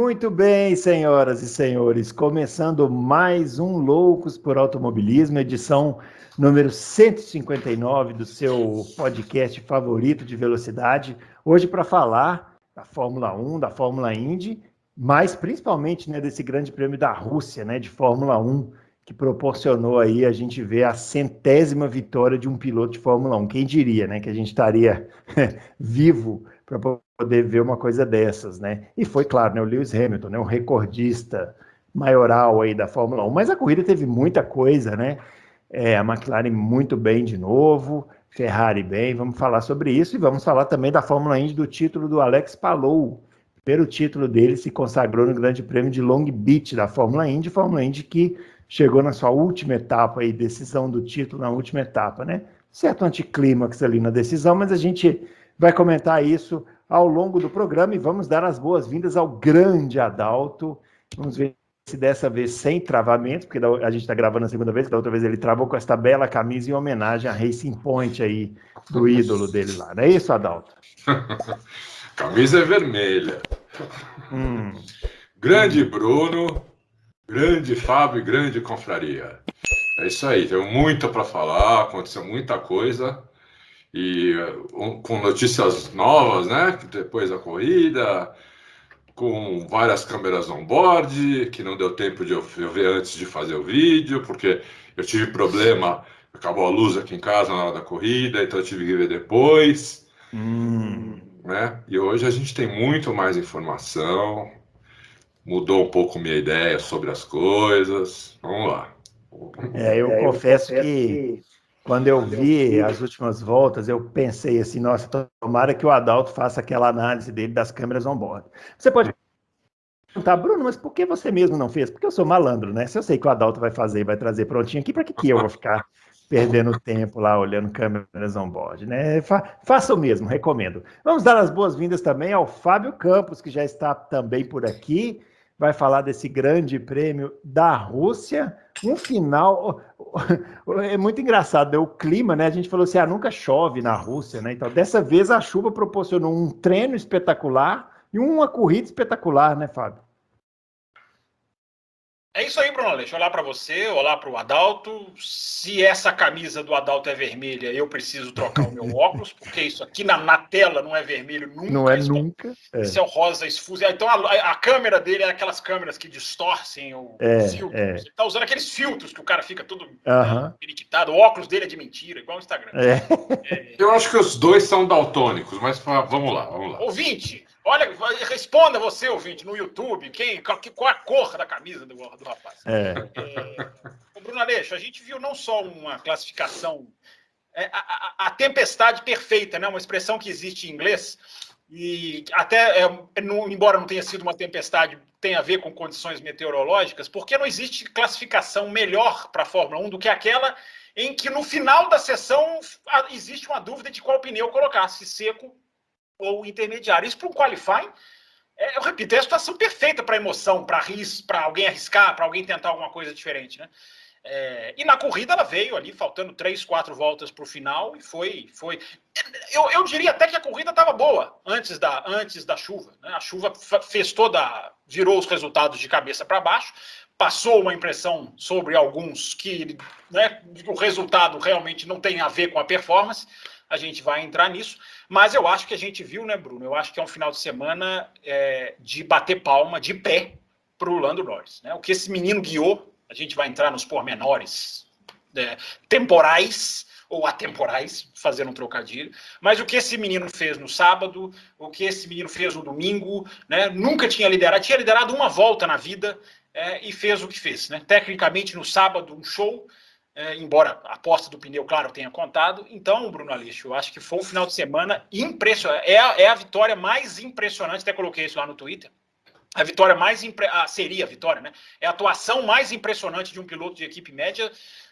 Muito bem, senhoras e senhores, começando mais um Loucos por Automobilismo, edição número 159 do seu podcast favorito de velocidade. Hoje para falar da Fórmula 1, da Fórmula Indy, mas principalmente né, desse grande prêmio da Rússia, né, de Fórmula 1, que proporcionou aí a gente ver a centésima vitória de um piloto de Fórmula 1. Quem diria, né, que a gente estaria vivo para poder ver uma coisa dessas, né? E foi claro, né, o Lewis Hamilton, né, um recordista maioral aí da Fórmula 1, mas a corrida teve muita coisa, né? É, a McLaren muito bem de novo, Ferrari bem, vamos falar sobre isso e vamos falar também da Fórmula Indy do título do Alex Palou. Pelo título dele se consagrou no Grande Prêmio de Long Beach da Fórmula Indy, Fórmula Indy que chegou na sua última etapa aí, decisão do título na última etapa, né? Certo anticlímax ali na decisão, mas a gente vai comentar isso ao longo do programa e vamos dar as boas-vindas ao grande Adalto. Vamos ver se dessa vez sem travamento, porque a gente está gravando a segunda vez, da outra vez ele travou com esta bela camisa em homenagem à Racing Point aí, do ídolo dele lá. Não é isso, Adalto? camisa é vermelha. Hum. Grande Bruno, grande Fábio, grande confraria. É isso aí, tem muito para falar, aconteceu muita coisa e um, com notícias novas, né? Depois da corrida, com várias câmeras on-board, que não deu tempo de eu, eu, ver antes de fazer o vídeo, porque eu tive problema, acabou a luz aqui em casa na hora da corrida, então eu tive que ver depois. Hum. Né? E hoje a gente tem muito mais informação, mudou um pouco minha ideia sobre as coisas. Vamos lá. É, eu, é, confesso, eu confesso que, que quando eu vi as últimas voltas, eu pensei assim, nossa, tomara que o Adalto faça aquela análise dele das câmeras on-board. Você pode perguntar, Bruno, mas por que você mesmo não fez? Porque eu sou malandro, né? Se eu sei que o Adalto vai fazer e vai trazer prontinho aqui, para que, que eu vou ficar perdendo tempo lá olhando câmeras on-board, né? Fa faça o mesmo, recomendo. Vamos dar as boas-vindas também ao Fábio Campos, que já está também por aqui vai falar desse grande prêmio da Rússia. Um final. É muito engraçado, né? o clima, né? A gente falou assim: ah, nunca chove na Rússia, né? Então, dessa vez a chuva proporcionou um treino espetacular e uma corrida espetacular, né, Fábio? É isso aí, Bruno Aleixo. Olá para você, olá para o Adalto. Se essa camisa do Adalto é vermelha, eu preciso trocar o meu óculos, porque isso aqui na, na tela não é vermelho nunca. Não é isso nunca. É. Isso é o rosa esfuso. Então a, a, câmera dele é aquelas câmeras que distorcem o é, filtro. É. Ele tá usando aqueles filtros que o cara fica todo uh -huh. O óculos dele é de mentira, igual o Instagram. É. É. Eu acho que os dois são daltônicos, mas vamos lá, vamos lá. Ouvinte, Olha, responda você, ouvinte, no YouTube, quem, qual, a cor da camisa do, do rapaz. É. É, Bruno Aleixo, a gente viu não só uma classificação, é, a, a, a, tempestade perfeita, né? uma expressão que existe em inglês, e até, é, não, embora não tenha sido uma tempestade, tem a ver com condições meteorológicas, porque não existe classificação melhor para a Fórmula 1 do que aquela em que no final da sessão existe uma dúvida de qual pneu colocar, se seco ou intermediário. Isso para um qualifying, é, eu repito, é a situação perfeita para emoção, para para alguém arriscar, para alguém tentar alguma coisa diferente, né? É, e na corrida ela veio ali, faltando três, quatro voltas para o final, e foi. foi eu, eu diria até que a corrida estava boa antes da, antes da chuva. Né? A chuva fez toda. virou os resultados de cabeça para baixo, passou uma impressão sobre alguns que né, o resultado realmente não tem a ver com a performance a gente vai entrar nisso. Mas eu acho que a gente viu, né, Bruno? Eu acho que é um final de semana é, de bater palma de pé para o Lando Norris. Né? O que esse menino guiou, a gente vai entrar nos pormenores é, temporais ou atemporais, fazendo um trocadilho, mas o que esse menino fez no sábado, o que esse menino fez no domingo, né? nunca tinha liderado, tinha liderado uma volta na vida é, e fez o que fez. Né? Tecnicamente, no sábado, um show, é, embora a aposta do pneu, claro, tenha contado. Então, Bruno Aleixo, eu acho que foi um final de semana impressionante. É, é a vitória mais impressionante, até coloquei isso lá no Twitter. A vitória mais impre... ah, seria a vitória, né? É a atuação mais impressionante de um piloto de equipe média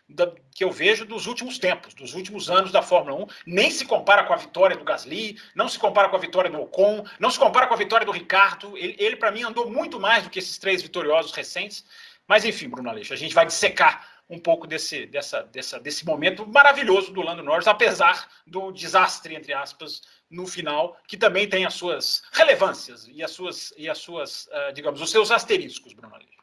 da, que eu vejo dos últimos tempos, dos últimos anos da Fórmula 1. Nem se compara com a vitória do Gasly, não se compara com a vitória do Ocon, não se compara com a vitória do Ricardo. Ele, ele para mim, andou muito mais do que esses três vitoriosos recentes. Mas enfim, Bruno Aleixo, a gente vai dissecar um pouco desse, dessa, dessa, desse momento maravilhoso do Lando Norris, apesar do desastre, entre aspas, no final, que também tem as suas relevâncias e as suas, e as suas uh, digamos, os seus asteriscos, Bruno Aleixo.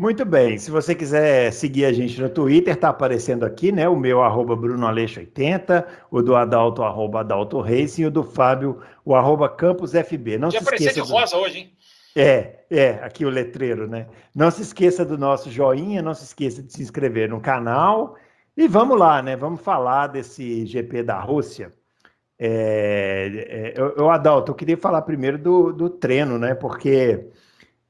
Muito bem, se você quiser seguir a gente no Twitter, está aparecendo aqui, né? O meu arroba BrunoAleixo80, o do Adalto, arroba Adalto Racing, e o do Fábio, o arroba CampusFB. Não Podia se esqueça de rosa hoje, hein? É, é, aqui o letreiro, né? Não se esqueça do nosso joinha, não se esqueça de se inscrever no canal. E vamos lá, né? Vamos falar desse GP da Rússia. É, é, eu, eu, Adalto, eu queria falar primeiro do, do treino, né? Porque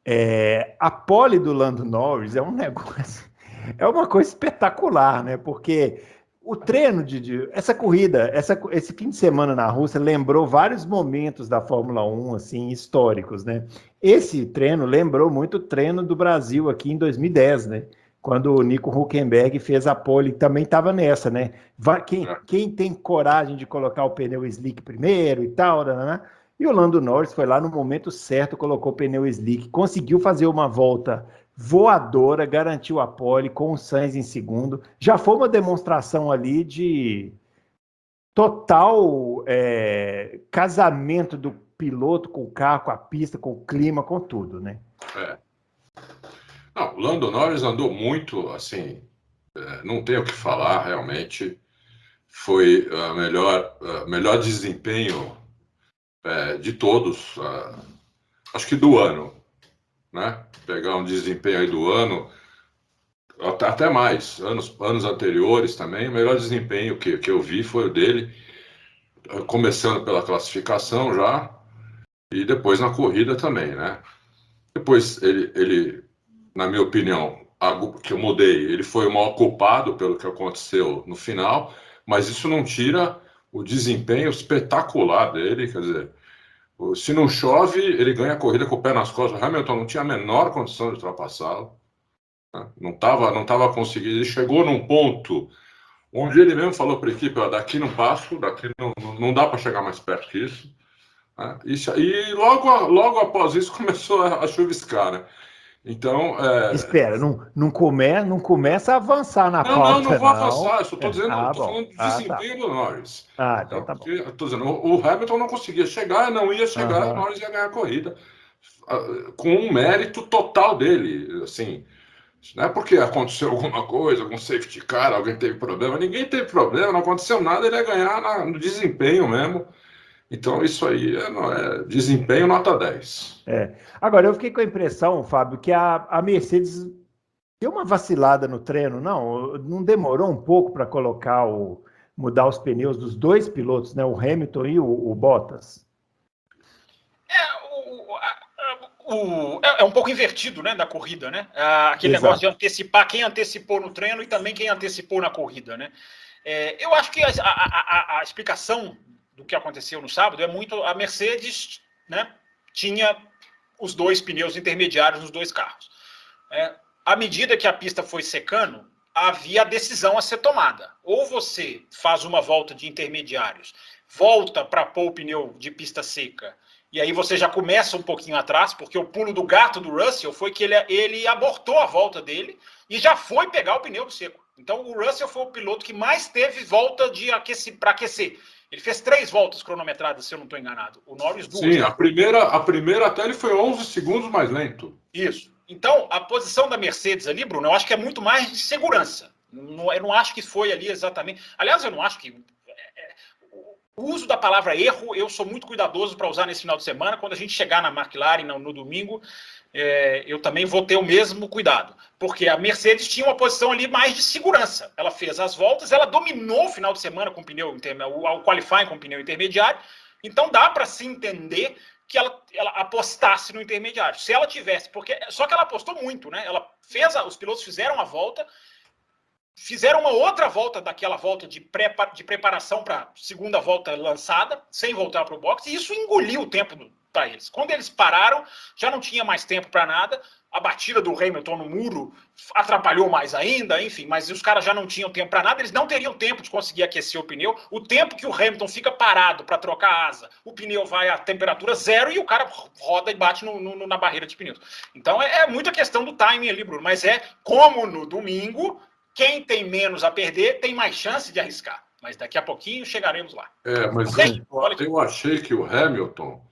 é, a pole do Lando Norris é um negócio, é uma coisa espetacular, né? Porque o treino de, essa corrida, essa, esse fim de semana na Rússia lembrou vários momentos da Fórmula 1 assim históricos, né? Esse treino lembrou muito o treino do Brasil aqui em 2010, né? Quando o Nico Huckenberg fez a pole, também estava nessa, né? Vai, quem, é. quem tem coragem de colocar o pneu slick primeiro e tal, né? né? E o Lando Norris foi lá no momento certo, colocou o pneu slick, conseguiu fazer uma volta voadora, garantiu a pole com o Sainz em segundo. Já foi uma demonstração ali de total é, casamento do piloto com o carro, com a pista, com o clima, com tudo, né? É. Não, o Lando Norris andou muito, assim, é, não tenho o que falar, realmente. Foi o melhor, melhor desempenho é, de todos, acho que do ano, né? Pegar um desempenho aí do ano, até, mais, anos, anos anteriores também, o melhor desempenho que, que eu vi foi o dele, começando pela classificação já, e depois na corrida também, né? Depois ele, ele na minha opinião, que eu mudei, ele foi o maior culpado pelo que aconteceu no final, mas isso não tira o desempenho espetacular dele, quer dizer, se não chove, ele ganha a corrida com o pé nas costas. O Hamilton não tinha a menor condição de ultrapassá-lo. Né? Não estava não tava conseguindo. Ele chegou num ponto onde ele mesmo falou para a equipe: daqui não passo, daqui não, não dá para chegar mais perto que isso. Né? Isso, e logo, logo após isso começou a, a chuviscar. Né? Então. É... Espera, não, não, come, não começa a avançar na não, pauta. Não, não vou avançar, eu só estou dizendo, ah, falando do ah, desempenho tá. do Norris. Ah, então, tá bom. Tô dizendo, o Hamilton não conseguia chegar, não ia chegar, uhum. o Norris ia ganhar a corrida. Ah, com um mérito total dele, assim. Não é porque aconteceu alguma coisa, algum safety car, alguém teve problema. Ninguém teve problema, não aconteceu nada, ele ia ganhar na, no desempenho mesmo. Então, isso aí é, é, desempenho nota 10. É. Agora, eu fiquei com a impressão, Fábio, que a, a Mercedes deu uma vacilada no treino, não? Não demorou um pouco para colocar o. mudar os pneus dos dois pilotos, né? O Hamilton e o, o Bottas? É, o, o, é, é, um pouco invertido, né, da corrida, né? Ah, aquele Exato. negócio de antecipar quem antecipou no treino e também quem antecipou na corrida, né? É, eu acho que a, a, a, a explicação do que aconteceu no sábado é muito a Mercedes, né? Tinha os dois pneus intermediários nos dois carros. É, à medida que a pista foi secando, havia a decisão a ser tomada. Ou você faz uma volta de intermediários, volta para pôr o pneu de pista seca, e aí você já começa um pouquinho atrás, porque o pulo do gato do Russell foi que ele, ele abortou a volta dele e já foi pegar o pneu do seco. Então o Russell foi o piloto que mais teve volta de aquecer para aquecer. Ele fez três voltas cronometradas, se eu não estou enganado. O Norris duas. Sim, a primeira, a primeira até ele foi 11 segundos mais lento. Isso. Então, a posição da Mercedes ali, Bruno, eu acho que é muito mais de segurança. Eu não acho que foi ali exatamente. Aliás, eu não acho que. É, é, o uso da palavra erro, eu sou muito cuidadoso para usar nesse final de semana. Quando a gente chegar na McLaren no, no domingo, é, eu também vou ter o mesmo cuidado, porque a Mercedes tinha uma posição ali mais de segurança. Ela fez as voltas, ela dominou o final de semana com pneu o qualifying com pneu intermediário. Então dá para se entender que ela, ela apostasse no intermediário. Se ela tivesse, porque só que ela apostou muito, né? Ela fez, a, os pilotos fizeram a volta, fizeram uma outra volta daquela volta de, pré, de preparação para segunda volta lançada, sem voltar para o box, e isso engoliu o tempo do, para eles. Quando eles pararam, já não tinha mais tempo para nada. A batida do Hamilton no muro atrapalhou mais ainda, enfim, mas os caras já não tinham tempo para nada, eles não teriam tempo de conseguir aquecer o pneu. O tempo que o Hamilton fica parado para trocar a asa, o pneu vai a temperatura zero e o cara roda e bate no, no, na barreira de pneus. Então é, é muita questão do timing ali, Bruno, mas é como no domingo quem tem menos a perder tem mais chance de arriscar. Mas daqui a pouquinho chegaremos lá. É, mas eu, eu achei que o Hamilton,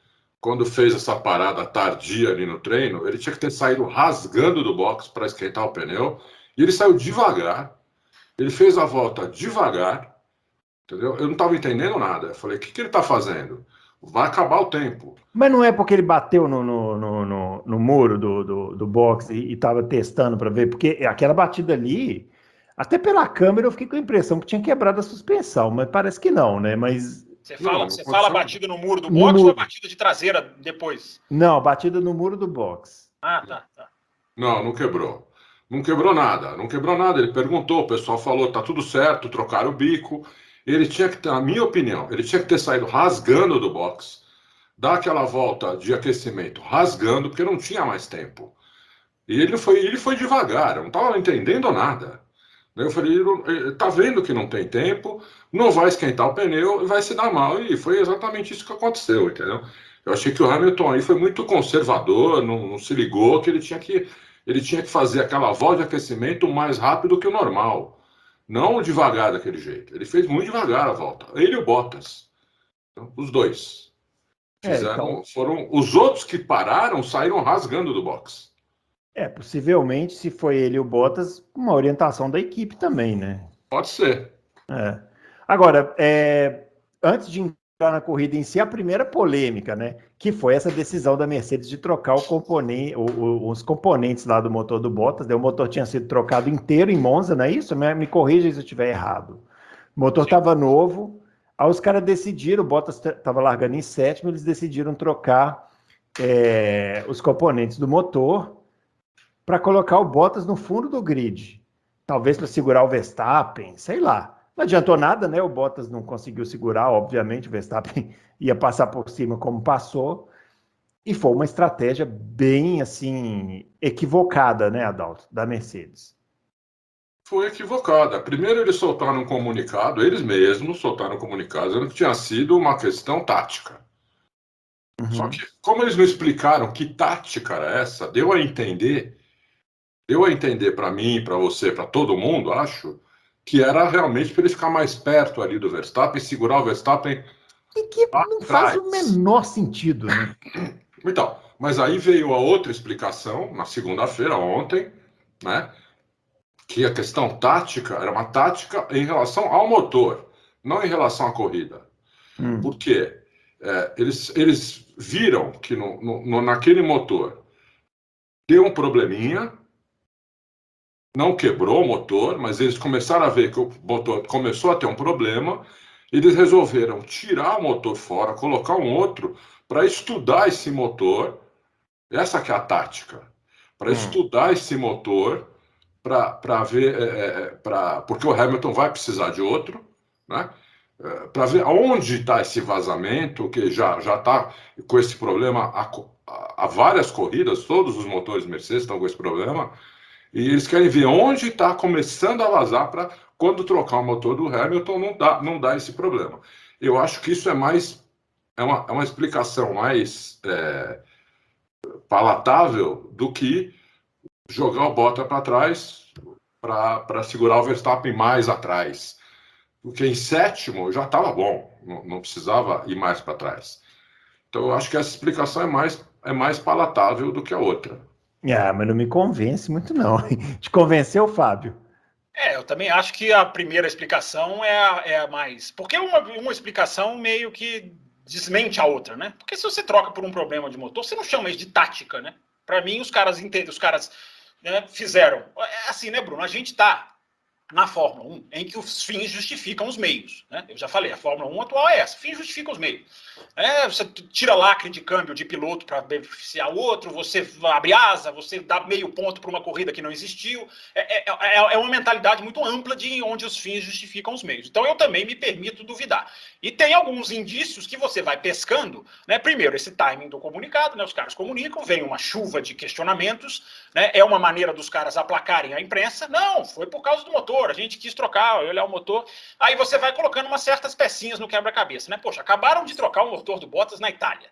quando fez essa parada tardia ali no treino, ele tinha que ter saído rasgando do box para esquentar o pneu. E ele saiu devagar. Ele fez a volta devagar. Entendeu? Eu não estava entendendo nada. Eu falei, o que, que ele está fazendo? Vai acabar o tempo. Mas não é porque ele bateu no, no, no, no, no muro do, do, do box e estava testando para ver, porque aquela batida ali, até pela câmera eu fiquei com a impressão que tinha quebrado a suspensão, mas parece que não, né? Mas. Você fala, não, você fala batida no muro do box muro. ou batida de traseira depois? Não, batida no muro do box. Ah, tá, tá. Não, não quebrou. Não quebrou nada, não quebrou nada. Ele perguntou, o pessoal falou, tá tudo certo, trocaram o bico ele tinha que ter, na minha opinião, ele tinha que ter saído rasgando do box, dar aquela volta de aquecimento rasgando, porque não tinha mais tempo. E ele foi, ele foi devagar, eu não estava entendendo nada. Eu falei, ele tá vendo que não tem tempo, não vai esquentar o pneu e vai se dar mal. E foi exatamente isso que aconteceu, entendeu? Eu achei que o Hamilton aí foi muito conservador, não, não se ligou que ele tinha que ele tinha que fazer aquela volta de aquecimento mais rápido que o normal. Não devagar daquele jeito. Ele fez muito devagar a volta. Ele e o Bottas. Então, os dois. É, Fizeram, é, então... foram Os outros que pararam saíram rasgando do box. É, possivelmente, se foi ele e o Bottas, uma orientação da equipe também, né? Pode ser. É. Agora, é, antes de na corrida em si, a primeira polêmica, né? Que foi essa decisão da Mercedes de trocar o componente, o, o, os componentes lá do motor do Bottas. Né? O motor tinha sido trocado inteiro em Monza, não é isso? Me, me corrija se eu estiver errado. O motor estava novo, aí os caras decidiram, o Bottas estava largando em sétimo, eles decidiram trocar é, os componentes do motor para colocar o Bottas no fundo do grid. Talvez para segurar o Verstappen, sei lá. Não adiantou nada, né? O Bottas não conseguiu segurar, obviamente, o Verstappen ia passar por cima como passou. E foi uma estratégia bem assim equivocada, né, Adalto, da Mercedes. Foi equivocada. Primeiro eles soltaram um comunicado, eles mesmos soltaram um comunicado dizendo que tinha sido uma questão tática. Uhum. Só que, como eles não explicaram que tática era essa, deu a entender, deu a entender para mim, para você, para todo mundo, acho, que era realmente para ele ficar mais perto ali do Verstappen, segurar o Verstappen. E que não faz o menor sentido, né? Então, mas aí veio a outra explicação, na segunda-feira, ontem, né? Que a questão tática era uma tática em relação ao motor, não em relação à corrida. Hum. Por quê? É, eles, eles viram que no, no, naquele motor deu um probleminha, não quebrou o motor, mas eles começaram a ver que o motor começou a ter um problema. Eles resolveram tirar o motor fora, colocar um outro para estudar esse motor. Essa que é a tática, para hum. estudar esse motor, para ver, é, é, é pra, porque o Hamilton vai precisar de outro, né? É, para ver aonde está esse vazamento, que já já está com esse problema há, há várias corridas, todos os motores Mercedes estão com esse problema. E eles querem ver onde está começando a vazar para quando trocar o motor do Hamilton não dá, não dá esse problema. Eu acho que isso é mais é uma, é uma explicação mais é, palatável do que jogar o Bottas para trás para segurar o Verstappen mais atrás. Porque em sétimo já estava bom, não, não, precisava ir mais para trás. Então eu acho que essa explicação é mais, é mais palatável do que a outra. Ah, mas não me convence muito, não. Te convenceu, Fábio? É, eu também acho que a primeira explicação é a, é a mais. Porque uma, uma explicação meio que desmente a outra, né? Porque se você troca por um problema de motor, você não chama isso de tática, né? Para mim, os caras os caras né, fizeram. É assim, né, Bruno? A gente tá na Fórmula 1 em que os fins justificam os meios. Né? Eu já falei, a Fórmula 1 atual é essa, fins justificam os meios. É, você tira lacre de câmbio de piloto para beneficiar o outro, você abre asa, você dá meio ponto para uma corrida que não existiu. É, é, é, é, uma mentalidade muito ampla de onde os fins justificam os meios. Então eu também me permito duvidar. E tem alguns indícios que você vai pescando. Né? Primeiro, esse timing do comunicado, né? os caras comunicam, vem uma chuva de questionamentos, né? é uma maneira dos caras aplacarem a imprensa. Não, foi por causa do motor motor, a gente quis trocar, olhar o motor. Aí você vai colocando umas certas pecinhas no quebra-cabeça, né? Poxa, acabaram de trocar o motor do Bottas na Itália.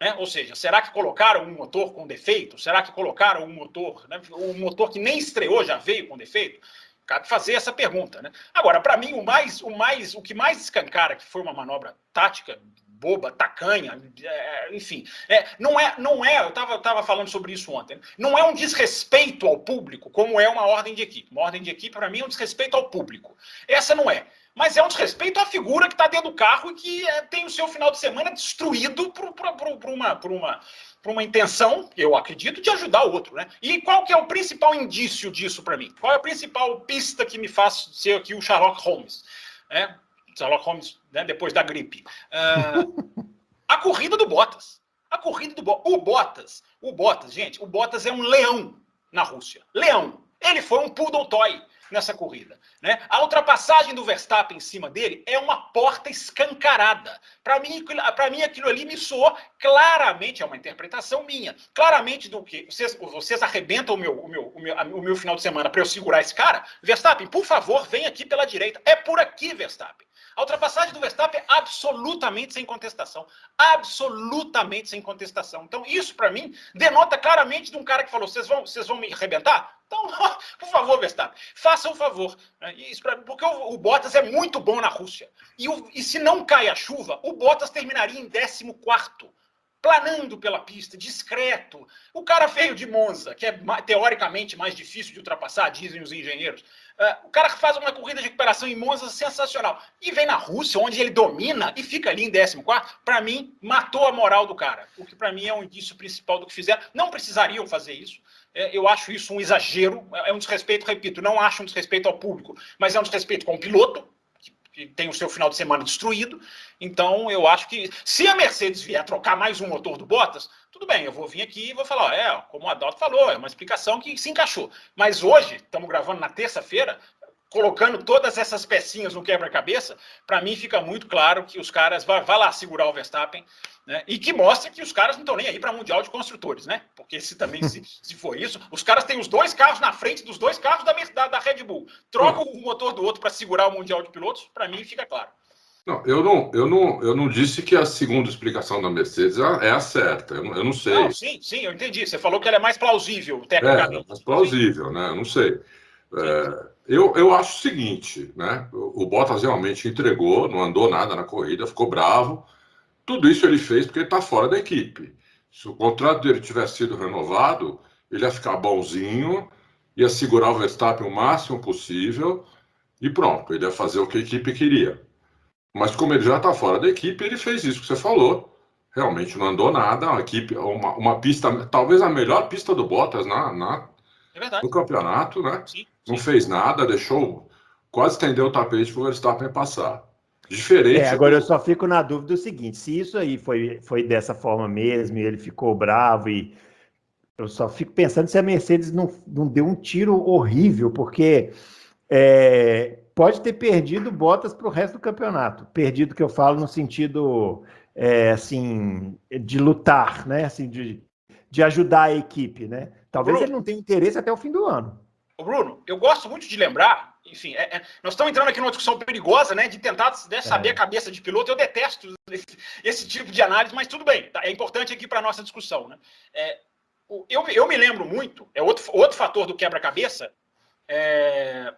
Né? Ou seja, será que colocaram um motor com defeito? Será que colocaram um motor, né? um motor que nem estreou já veio com defeito? cabe fazer essa pergunta, né? Agora, para mim, o mais, o mais, o que mais escancara que foi uma manobra tática boba, tacanha, é, enfim, é, não é, não é. Eu estava tava falando sobre isso ontem. Não é um desrespeito ao público, como é uma ordem de equipe. Uma ordem de equipe para mim é um desrespeito ao público. Essa não é. Mas é um desrespeito à figura que está dentro do carro e que é, tem o seu final de semana destruído por, por, por, por uma, por uma por uma intenção, eu acredito, de ajudar o outro, né? E qual que é o principal indício disso para mim? Qual é a principal pista que me faz ser aqui o Sherlock Holmes? É, Sherlock Holmes, né, depois da gripe. Uh, a corrida do Bottas. A corrida do Bottas. O Bottas, o Bottas, gente, o Bottas é um leão na Rússia. Leão. Ele foi um poodle toy nessa corrida. Né? A ultrapassagem do Verstappen em cima dele é uma porta escancarada. Para mim, para mim, aquilo ali me soou claramente, é uma interpretação minha, claramente do que vocês, vocês arrebentam o meu, o, meu, o, meu, o meu final de semana para eu segurar esse cara. Verstappen, por favor, vem aqui pela direita. É por aqui, Verstappen. A ultrapassagem do Verstappen é absolutamente sem contestação. Absolutamente sem contestação. Então, isso para mim denota claramente de um cara que falou: vocês vão, vocês vão me arrebentar? Então, por favor, Verstappen, faça um favor. Né? Isso pra, porque o, o, Bottas é muito bom na Rússia. E, o, e se não cai a chuva, o Bottas terminaria em 14 planando pela pista, discreto. O cara veio de Monza, que é teoricamente mais difícil de ultrapassar, dizem os engenheiros. Uh, o cara faz uma corrida de recuperação em Monza sensacional. E vem na Rússia, onde ele domina e fica ali em 14. Para mim, matou a moral do cara. O que para mim é um indício principal do que fizeram. Não precisariam fazer isso. É, eu acho isso um exagero, é um desrespeito, repito, não acho um desrespeito ao público, mas é um desrespeito com o piloto, que, tem o seu final de semana destruído. Então, eu acho que se a Mercedes vier trocar mais um motor do Bottas, tudo bem, eu vou vir aqui e vou falar, é, como o Adalto falou, é uma explicação que se encaixou. Mas hoje, estamos gravando na terça-feira, colocando todas essas pecinhas no quebra-cabeça, para mim fica muito claro que os caras vão lá segurar o Verstappen, né? E que mostra que os caras não estão nem aí para Mundial de Construtores, né? Porque se também se, se for isso, os caras têm os dois carros na frente dos dois carros da, da, da Red Bull. Troca o motor do outro para segurar o Mundial de Pilotos, para mim fica claro. Não, eu não, eu não, eu não disse que a segunda explicação da Mercedes é a certa. Eu não, eu não sei. Não, sim, sim, eu entendi. Você falou que ela é mais plausível, tecnicamente. É, mais plausível, né? Eu não sei. É, eu, eu acho o seguinte, né? O Bottas realmente entregou, não andou nada na corrida, ficou bravo. Tudo isso ele fez porque ele está fora da equipe. Se o contrato dele tivesse sido renovado, ele ia ficar bonzinho, ia segurar o Verstappen o máximo possível e pronto, ele ia fazer o que a equipe queria. Mas como ele já está fora da equipe, ele fez isso que você falou. Realmente não andou nada, uma equipe, uma, uma pista, talvez a melhor pista do Bottas na, na é no campeonato, né? Sim, sim. Não fez nada, deixou, quase estendeu o tapete para o Verstappen passar. Diferente. É, agora do... eu só fico na dúvida do seguinte: se isso aí foi, foi dessa forma mesmo, e ele ficou bravo, e eu só fico pensando se a Mercedes não, não deu um tiro horrível, porque é, pode ter perdido botas para o resto do campeonato. Perdido que eu falo no sentido é, assim de lutar, né? Assim, de, de ajudar a equipe, né? Talvez Bruno, ele não tenha interesse até o fim do ano. Bruno, eu gosto muito de lembrar enfim, é, é, nós estamos entrando aqui numa discussão perigosa, né, de tentar né, saber é. a cabeça de piloto. Eu detesto esse, esse, tipo de análise, mas tudo bem, tá, é importante aqui para a nossa discussão. Né? É, eu, eu me lembro muito, é outro, outro fator do quebra-cabeça, é,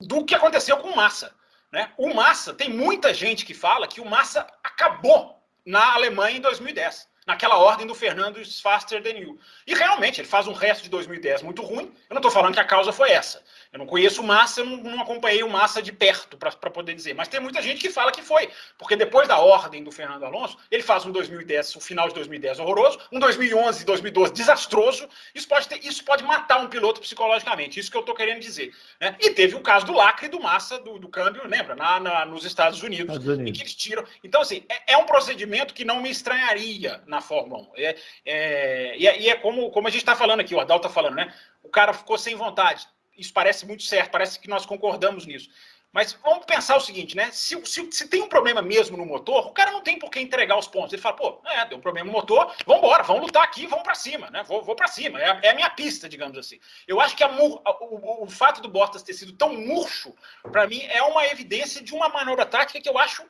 do que aconteceu com o Massa. Né? O Massa, tem muita gente que fala que o Massa acabou na Alemanha em 2010 naquela ordem do Fernando Faster Than You. E realmente, ele faz um resto de 2010 muito ruim. Eu não estou falando que a causa foi essa. Eu não conheço o Massa, eu não, não acompanhei o Massa de perto para poder dizer. Mas tem muita gente que fala que foi. Porque depois da ordem do Fernando Alonso, ele faz um 2010, o final de 2010 horroroso, um 2011 2012 desastroso. Isso pode, ter, isso pode matar um piloto psicologicamente. Isso que eu estou querendo dizer. Né? E teve o caso do lacre do Massa, do, do câmbio, lembra? Na, na, nos Estados Unidos, Estados Unidos. Em que eles tiram. Então, assim, é, é, um procedimento que não me estranharia na Fórmula 1. É, é, e, é, e é como, como a gente está falando aqui, o Adal está falando, né? O cara ficou sem vontade isso parece muito certo, parece que nós concordamos nisso. Mas vamos pensar o seguinte, né? Se, se, se, tem um problema mesmo no motor, o cara não tem por que entregar os pontos. Ele fala, pô, é, deu um problema no motor, vamos embora, vamos lutar aqui, vamos para cima, né? Vou, vou para cima, é, é, a minha pista, digamos assim. Eu acho que a, o, o, fato do Bottas ter sido tão murcho, para mim, é uma evidência de uma manobra tática que eu acho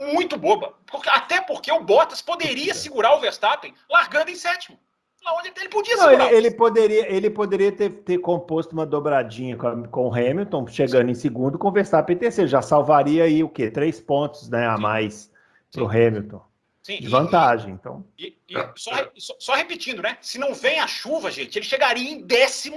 muito boba. Até porque o Bottas poderia segurar o Verstappen largando em sétimo. Onde ele podia não, ele, ele, poderia, ele poderia ter, ter composto uma dobradinha com, com o Hamilton, chegando em segundo, Verstappen em terceiro. Já salvaria aí o quê? Três pontos né, a mais para o Hamilton. Sim, de vantagem, e, então. E, e só, só, só, repetindo, né? Se não vem a chuva, gente, ele chegaria em 14.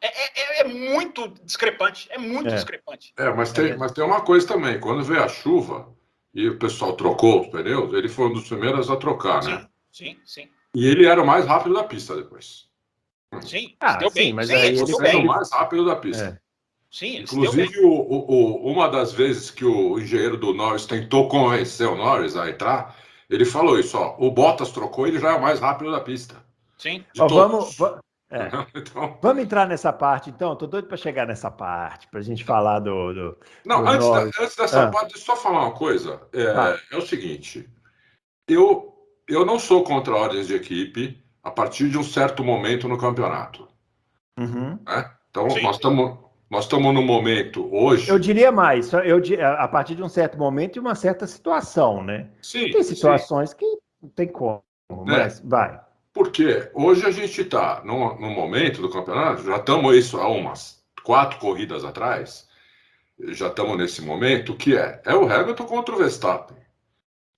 É, é, é, é muito discrepante. É muito é. discrepante. É, mas tem, mas tem uma coisa também. Quando veio a chuva e o pessoal trocou os pneus, ele foi um dos primeiros a trocar, sim, né? Sim, sim. E ele era o mais rápido da pista depois. Sim, ah, deu sim, bem. Mas sim, aí ele foi o mais rápido da pista. É. Sim, Inclusive, o, o, uma das vezes que o engenheiro do Norris tentou convencer o Norris a entrar, ele falou isso, ó, o Bottas trocou, ele já é o mais rápido da pista. Sim. Ó, vamos, é. então... vamos entrar nessa parte, então. Estou doido para chegar nessa parte, para a gente falar do. do Não, do antes, da, antes, dessa ah. parte, só falar uma coisa. É, ah. é, o seguinte: eu, eu não sou contra ordens de equipe a partir de um certo momento no campeonato. Uhum. Né? Então, Sim. nós estamos nós estamos no momento hoje. Eu diria mais, eu, a partir de um certo momento e uma certa situação, né? Sim. Tem situações sim. que não tem como, né? mas vai. Porque hoje a gente está no momento do campeonato, já estamos isso há umas quatro corridas atrás, já estamos nesse momento, que é, é o Hamilton contra o Verstappen.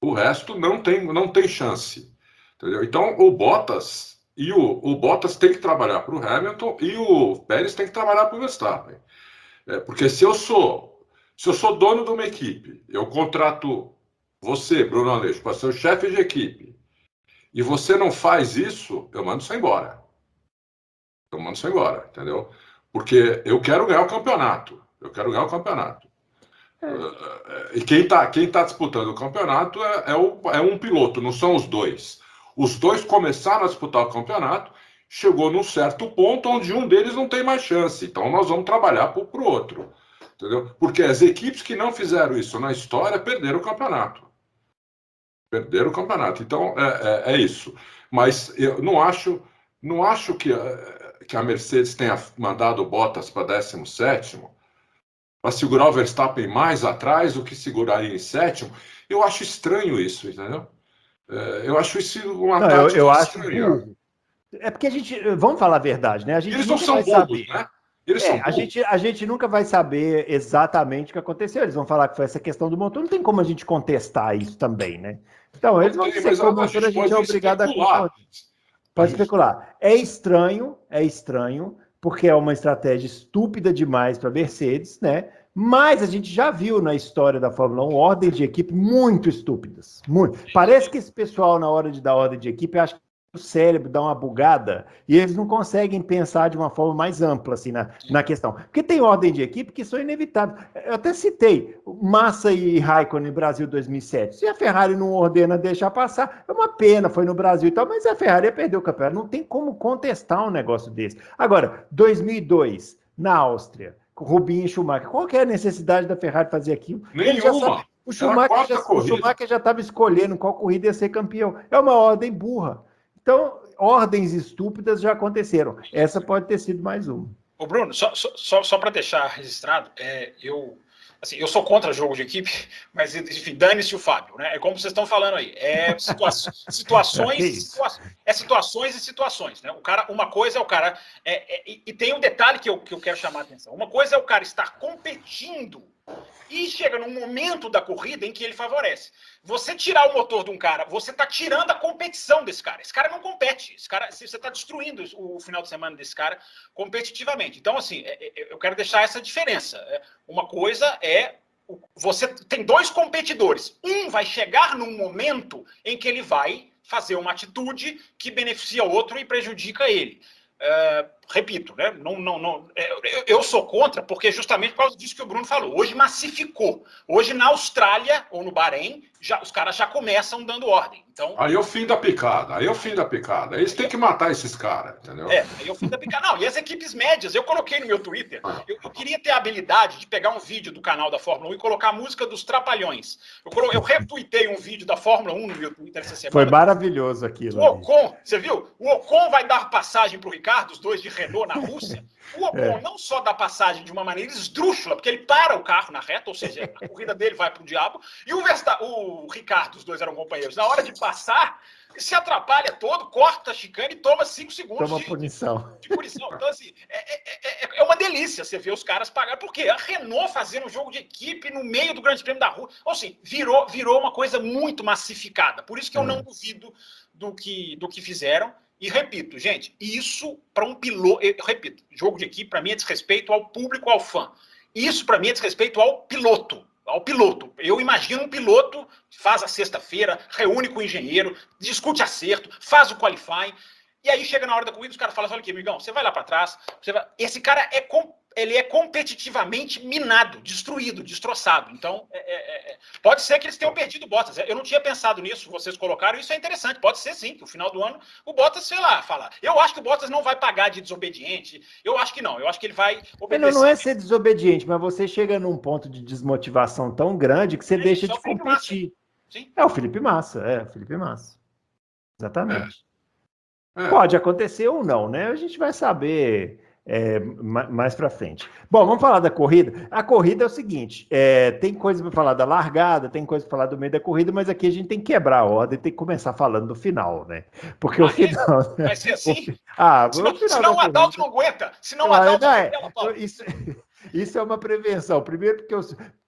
O resto não tem, não tem chance. Entendeu? Então o Bottas e o, o Bottas tem que trabalhar para o Hamilton e o Pérez tem que trabalhar para o Verstappen. É, porque se eu sou se eu sou dono de uma equipe, eu contrato você, Bruno Aleixo, para ser o chefe de equipe, e você não faz isso, eu mando você embora. Eu mando você embora, entendeu? Porque eu quero ganhar o campeonato. Eu quero ganhar o campeonato. E quem está quem tá disputando o campeonato é, é, o, é um piloto, não são os dois. Os dois começaram a disputar o campeonato, chegou num certo ponto onde um deles não tem mais chance. Então nós vamos trabalhar para o outro. Entendeu? Porque as equipes que não fizeram isso na história perderam o campeonato. Perderam o campeonato. Então é, é, é isso. Mas eu não acho, não acho que, que a Mercedes tenha mandado Bottas para 17 para segurar o Verstappen mais atrás do que seguraria em sétimo. Eu acho estranho isso, entendeu? É, eu acho isso uma não, eu, eu acho É porque a gente, vamos falar a verdade, né? A gente Eles não são bobos, saber. né? Eles é, a, gente, a gente nunca vai saber exatamente o que aconteceu. Eles vão falar que foi essa questão do motor. Não tem como a gente contestar isso também, né? Então, eles vão dizer que o motor a gente é obrigado especular. a Pode especular. É estranho, é estranho, porque é uma estratégia estúpida demais para a Mercedes, né? Mas a gente já viu na história da Fórmula 1 ordens de equipe muito estúpidas. Muito. Parece que esse pessoal, na hora de dar ordem de equipe, acha que o cérebro dá uma bugada e eles não conseguem pensar de uma forma mais ampla assim na, na questão. Porque tem ordem de equipe que são inevitáveis. Eu até citei Massa e Raikkonen Brasil 2007. Se a Ferrari não ordena deixar passar, é uma pena, foi no Brasil e tal, mas a Ferrari ia perder o campeonato. Não tem como contestar um negócio desse. Agora, 2002, na Áustria. Rubinho e Schumacher. Qual que é a necessidade da Ferrari fazer aquilo? Nenhuma. o Schumacher, já, o Schumacher já estava escolhendo qual corrida ia ser campeão. É uma ordem burra. Então, ordens estúpidas já aconteceram. Essa pode ter sido mais uma. Ô Bruno, só, só, só para deixar registrado, é, eu Assim, eu sou contra jogo de equipe, mas enfim, dane-se o Fábio, né? É como vocês estão falando aí. É situa situações, situa é situações e situações, né? O cara, uma coisa é o cara. É, é, e tem um detalhe que eu, que eu quero chamar a atenção. Uma coisa é o cara estar competindo e chega num momento da corrida em que ele favorece. Você tirar o motor de um cara, você está tirando a competição desse cara. Esse cara não compete. Esse cara, você está destruindo o final de semana desse cara competitivamente. Então, assim, é, é, eu quero deixar essa diferença. É, uma coisa é você tem dois competidores. Um vai chegar num momento em que ele vai fazer uma atitude que beneficia o outro e prejudica ele. Uh, repito, né? Não, não, não, é, eu, eu, sou contra porque justamente por causa disso que o Bruno falou. Hoje massificou. Hoje na Austrália ou no Bahrein, já, os caras já começam dando ordem. Então, aí é o fim da picada, aí é o fim da picada. Eles têm que matar esses caras, entendeu? É, aí é o fim da picada. Não, e as equipes médias, eu coloquei no meu Twitter, eu, eu queria ter a habilidade de pegar um vídeo do canal da Fórmula 1 e colocar a música dos Trapalhões. Eu, colo, eu retuitei um vídeo da Fórmula 1 no meu Twitter essa semana. Foi maravilhoso aquilo. O Ocon, você viu? O Ocon vai dar passagem para o Ricardo, os dois de Renault na Rússia. O Ocon é. não só dá passagem de uma maneira esdrúxula, porque ele para o carro na reta, ou seja, a corrida dele vai para o diabo, e o, Versta, o Ricardo, os dois eram companheiros, na hora de passar, se atrapalha todo, corta a chicane e toma cinco segundos toma de, punição. De, de, punição. Então, assim, é, é, é, é, uma delícia você ver os caras pagar, porque a Renault fazendo um jogo de equipe no meio do Grande Prêmio da Rua. Ou assim, virou, virou uma coisa muito massificada. Por isso que eu não duvido do que, do que fizeram. E repito, gente, isso para um piloto, eu repito, jogo de equipe para mim é desrespeito ao público, ao fã. Isso para mim é desrespeito ao piloto ao piloto. Eu imagino um piloto faz a sexta-feira, reúne com o engenheiro, discute acerto, faz o qualifying, e aí chega na hora da corrida, os caras falam: olha aqui, amigão, você vai lá para trás. Vai... Esse cara é, com... ele é competitivamente minado, destruído, destroçado. Então, é, é, é... pode ser que eles tenham perdido o Bottas. Eu não tinha pensado nisso, vocês colocaram, isso é interessante. Pode ser sim, que no final do ano o Bottas, sei lá, fala. Eu acho que o Bottas não vai pagar de desobediente. Eu acho que não. Eu acho que ele vai obedecer. Não, não é ser desobediente, mas você chega num ponto de desmotivação tão grande que você deixa de competir. É o Felipe Massa, é o Felipe Massa. Exatamente. É. Pode acontecer ou não, né? A gente vai saber é, mais para frente. Bom, vamos falar da corrida. A corrida é o seguinte: é, tem coisa para falar da largada, tem coisa para falar do meio da corrida, mas aqui a gente tem que quebrar a ordem, tem que começar falando do final, né? Porque ah, o final. É? Vai ser assim? O, ah, senão, o, final senão o Adalto não aguenta. Senão o Adalto não, não é, isso, isso é uma prevenção. Primeiro, porque eu,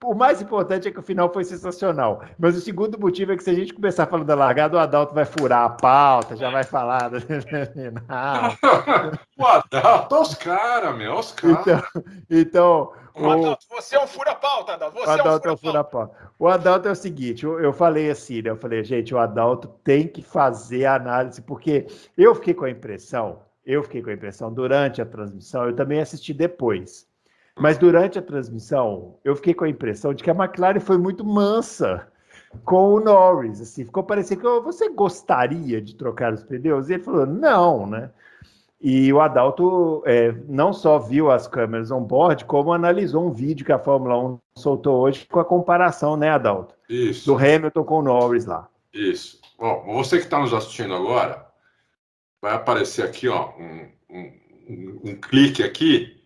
o mais importante é que o final foi sensacional. Mas o segundo motivo é que se a gente começar falando da largada, o Adalto vai furar a pauta, já vai falar. o Adalto, os caras, meu, os caras. Então, então o Adalto, você é um fura-pauta, Adalto. Você o Adalto é um fura-pauta. Fura o Adalto é o seguinte: eu, eu falei assim, né? Eu falei, gente, o Adalto tem que fazer a análise, porque eu fiquei com a impressão, eu fiquei com a impressão durante a transmissão, eu também assisti depois mas durante a transmissão, eu fiquei com a impressão de que a McLaren foi muito mansa com o Norris. Assim, ficou parecendo que oh, você gostaria de trocar os pneus? E ele falou, não, né? E o Adalto é, não só viu as câmeras on-board, como analisou um vídeo que a Fórmula 1 soltou hoje com a comparação, né, Adalto? Isso. Do Hamilton com o Norris lá. Isso. Bom, você que está nos assistindo agora, vai aparecer aqui, ó, um, um, um, um clique aqui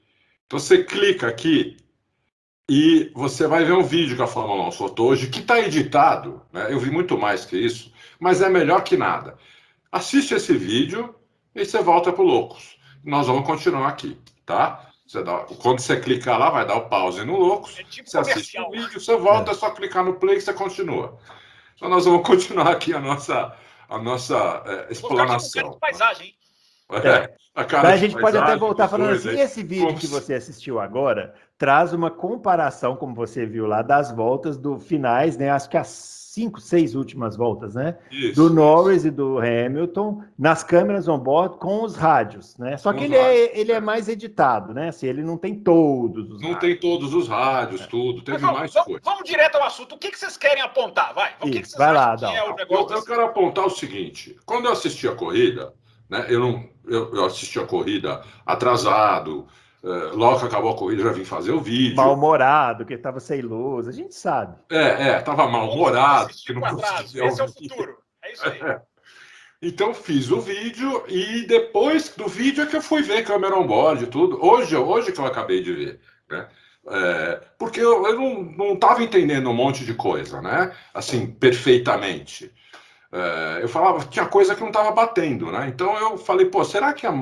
você clica aqui e você vai ver um vídeo que a Fórmula 1 soltou hoje, que está editado, né? eu vi muito mais que isso, mas é melhor que nada. Assiste esse vídeo e você volta para o Loucos. Nós vamos continuar aqui, tá? Você dá, quando você clicar lá, vai dar o pause no Loucos. É tipo você assiste o vídeo, você volta, é. é só clicar no play e você continua. Então nós vamos continuar aqui a nossa, a nossa é, explanação. Vou paisagem, hein? É. A, cara a gente pode até voltar falando assim, esse vídeo que você assistiu agora traz uma comparação, como você viu lá, das voltas do finais, né? Acho que as cinco, seis últimas voltas, né? Isso, do Norris isso. e do Hamilton nas câmeras on-board com os rádios, né? Só que ele, é, ele é mais editado, né? Assim, ele não tem todos os Não rádios. tem todos os rádios, é. tudo, teve vamos, mais vamos, coisa. Vamos direto ao assunto. O que, que vocês querem apontar? Vai, o que, que vocês vai lá, é o negócio? Eu, eu quero apontar o seguinte: quando eu assisti a corrida, né? Eu, não, eu, eu assisti a corrida atrasado, Uh, logo que acabou a corrida, já vim fazer o vídeo. Mal-humorado, que estava sem luz, a gente sabe. É, é, estava mal-humorado. Que não Esse é o futuro. É isso aí. É. Então fiz o vídeo e depois do vídeo é que eu fui ver câmera on-board e tudo. Hoje, hoje que eu acabei de ver, né? É, porque eu, eu não estava entendendo um monte de coisa, né? Assim, perfeitamente. É, eu falava, tinha coisa que não estava batendo, né? Então eu falei, pô, será que a,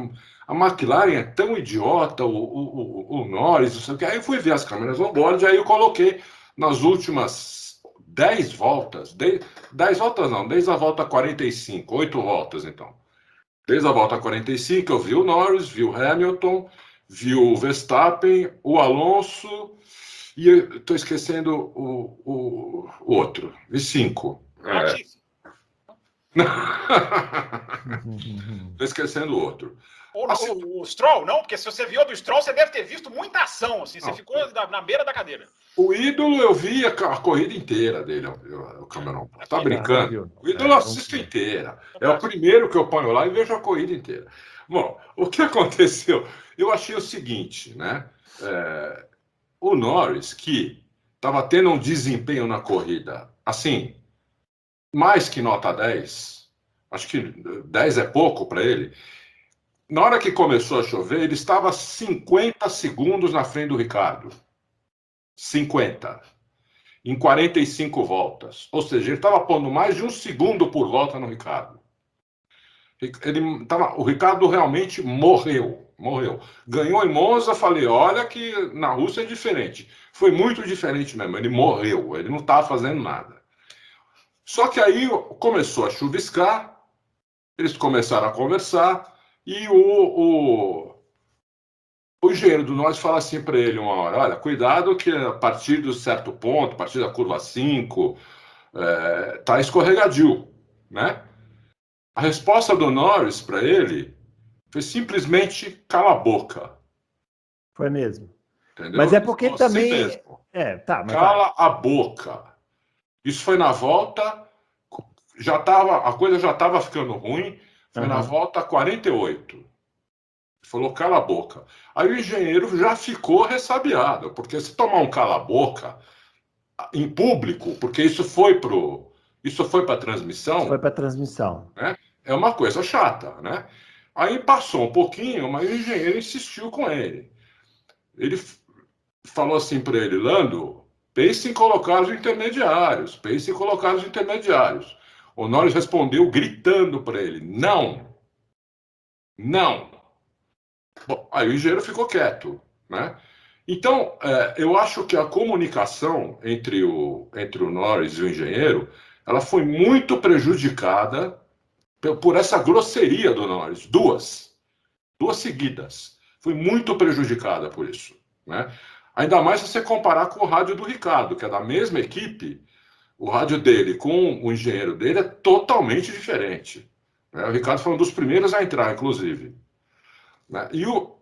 a McLaren é tão idiota, o, o, o, o Norris, não sei o que. Aí eu fui ver as câmeras on-board, aí eu coloquei nas últimas 10 voltas, 10, 10 voltas não, desde a volta 45, 8 voltas então. Desde a volta 45 eu vi o Norris, vi o Hamilton, vi o Verstappen, o Alonso e estou esquecendo o, o, o outro, vi cinco. É. Estou esquecendo outro. O, assim, o, o, Stroll, não? Porque se você viu do Stroll, você deve ter visto muita ação, assim, você não, ficou na, na, beira da cadeira. O ídolo, eu vi a, a corrida inteira dele, o, Cameron. Tá brincando? O ídolo eu assisto inteira. É o primeiro que eu ponho lá e vejo a corrida inteira. Bom, o que aconteceu? Eu achei o seguinte, né? É, o Norris, que estava tendo um desempenho na corrida, assim, mais que nota 10, acho que 10 é pouco para ele. Na hora que começou a chover, ele estava 50 segundos na frente do Ricardo. 50. Em 45 voltas. Ou seja, ele estava pondo mais de um segundo por volta no Ricardo. Ele tava, o Ricardo realmente morreu, morreu. Ganhou em Monza, falei, olha que na Rússia é diferente. Foi muito diferente mesmo, ele morreu, ele não estava fazendo nada. Só que aí começou a chuviscar, eles começaram a conversar, e o, o, o engenheiro do Norte fala assim para ele uma hora, olha, cuidado que a partir de certo ponto, a partir da curva 5, é, tá escorregadio, né? A resposta do Norris para ele foi simplesmente cala a boca. Foi mesmo. Entendeu? Mas é porque ele também. Assim é, tá, cala vai. a boca. Isso foi na volta. Já tava, a coisa já estava ficando ruim. Foi uhum. na volta 48. Falou cala a boca. Aí o engenheiro já ficou ressabiado, porque se tomar um cala a boca em público, porque isso foi pro isso foi para transmissão. Foi para transmissão. Né? É uma coisa chata, né? Aí passou um pouquinho, mas o engenheiro insistiu com ele. Ele falou assim para ele, Lando, pense em colocar os intermediários, pense em colocar os intermediários. O Norris respondeu gritando para ele, não, não. Bom, aí o engenheiro ficou quieto, né? Então, é, eu acho que a comunicação entre o, entre o Norris e o engenheiro, ela foi muito prejudicada por essa grosseria do Norris. Duas. Duas seguidas. Foi muito prejudicada por isso. Né? Ainda mais se você comparar com o rádio do Ricardo, que é da mesma equipe, o rádio dele com o engenheiro dele é totalmente diferente. Né? O Ricardo foi um dos primeiros a entrar, inclusive. Né? E o,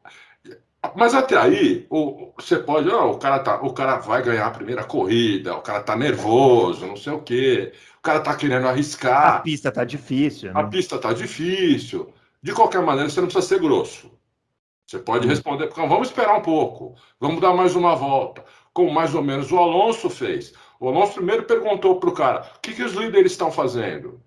mas até aí, o, você pode, oh, o, cara tá, o cara vai ganhar a primeira corrida, o cara tá nervoso, não sei o quê, o cara tá querendo arriscar. A pista tá difícil. Né? A pista tá difícil. De qualquer maneira, você não precisa ser grosso. Você pode responder, vamos esperar um pouco, vamos dar mais uma volta. Como mais ou menos o Alonso fez. O Alonso primeiro perguntou para o cara: o que, que os líderes estão fazendo?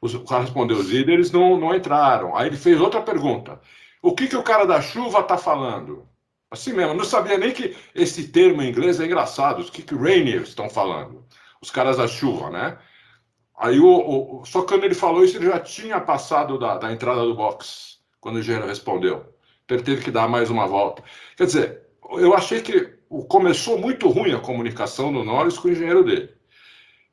O cara respondeu: os líderes não, não entraram. Aí ele fez outra pergunta: o que, que o cara da chuva está falando? Assim mesmo, não sabia nem que esse termo em inglês é engraçado. O que, que Rainiers estão falando? Os caras da chuva, né? Aí o, o, só quando ele falou isso, ele já tinha passado da, da entrada do box, quando o engenheiro respondeu. Então ele teve que dar mais uma volta. Quer dizer, eu achei que começou muito ruim a comunicação do Norris com o engenheiro dele.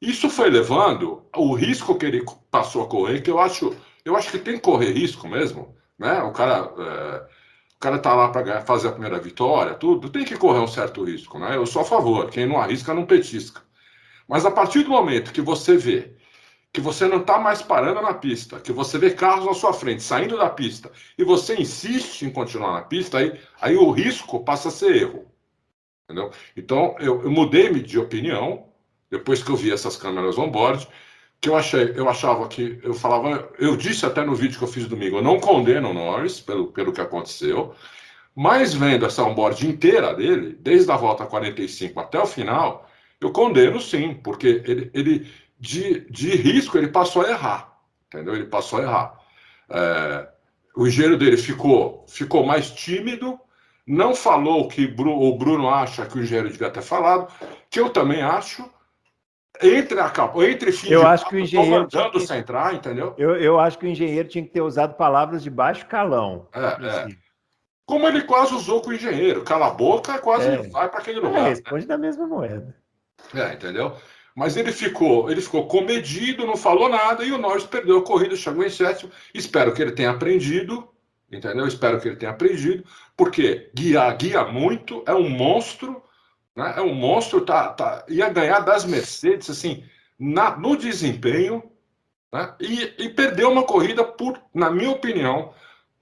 Isso foi levando o risco que ele passou a correr, que eu acho, eu acho que tem que correr risco mesmo né? O cara, é, o cara tá lá para fazer a primeira vitória, tudo, tem que correr um certo risco, né? Eu sou a favor, quem não arrisca não petisca. Mas a partir do momento que você vê que você não está mais parando na pista, que você vê carros na sua frente saindo da pista e você insiste em continuar na pista, aí, aí o risco passa a ser erro. Entendeu? Então eu, eu mudei de opinião depois que eu vi essas câmeras on-board que eu achei, eu achava que eu falava, eu disse até no vídeo que eu fiz domingo, eu não condeno o Norris pelo, pelo que aconteceu, mas vendo essa onboard inteira dele, desde a volta 45 até o final, eu condeno sim, porque ele, ele de, de risco ele passou a errar, entendeu? Ele passou a errar. É, o engenheiro dele ficou, ficou mais tímido, não falou o que o Bruno acha que o engenheiro devia ter falado, que eu também acho, entre a entre fim eu acho que o engenheiro mandando que... entrar, entendeu? Eu, eu acho que o engenheiro tinha que ter usado palavras de baixo calão. É, é. Como ele quase usou com o engenheiro, cala a boca, quase é. vai para aquele lugar. É, responde né? da mesma moeda. É, entendeu? Mas ele ficou, ele ficou comedido, não falou nada e o Norris perdeu a corrida, chegou em sétimo. Espero que ele tenha aprendido, entendeu? Espero que ele tenha aprendido, porque guiar guia muito, é um monstro né? É um monstro, tá, tá, ia ganhar das Mercedes, assim, na, no desempenho, né? e, e perdeu uma corrida, por, na minha opinião,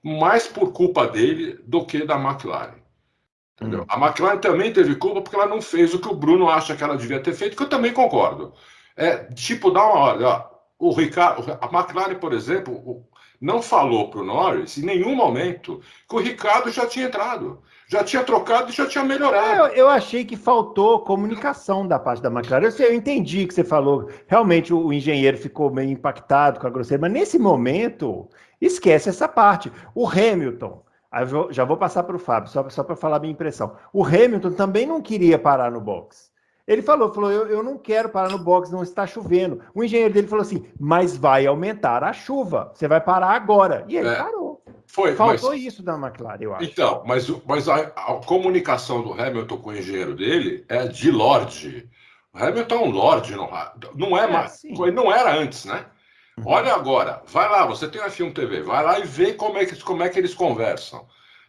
mais por culpa dele do que da McLaren. Entendeu? Hum. A McLaren também teve culpa porque ela não fez o que o Bruno acha que ela devia ter feito, que eu também concordo. É tipo, dá uma hora. Ó, o Ricardo, a McLaren, por exemplo, não falou para o Norris em nenhum momento que o Ricardo já tinha entrado já tinha trocado e já tinha melhorado. Eu, eu, achei que faltou comunicação da parte da McLaren. Eu, eu entendi que você falou. Realmente o, o engenheiro ficou meio impactado com a grosseira, mas nesse momento, esquece essa parte. O Hamilton, já vou passar para o Fábio, só, só para falar a minha impressão. O Hamilton também não queria parar no box. Ele falou, falou, eu, eu não quero parar no box, não está chovendo. O engenheiro dele falou assim, mas vai aumentar a chuva, você vai parar agora. E ele é, parou. Foi, Faltou mas, isso da McLaren, eu acho. Então, mas, mas a, a, comunicação do Hamilton com o engenheiro dele é de Lorde. O Hamilton é um Lorde, não, não é, é mais, não era antes, né? Uhum. Olha agora, vai lá, você tem a Film TV, vai lá e vê como é que, como é que eles conversam.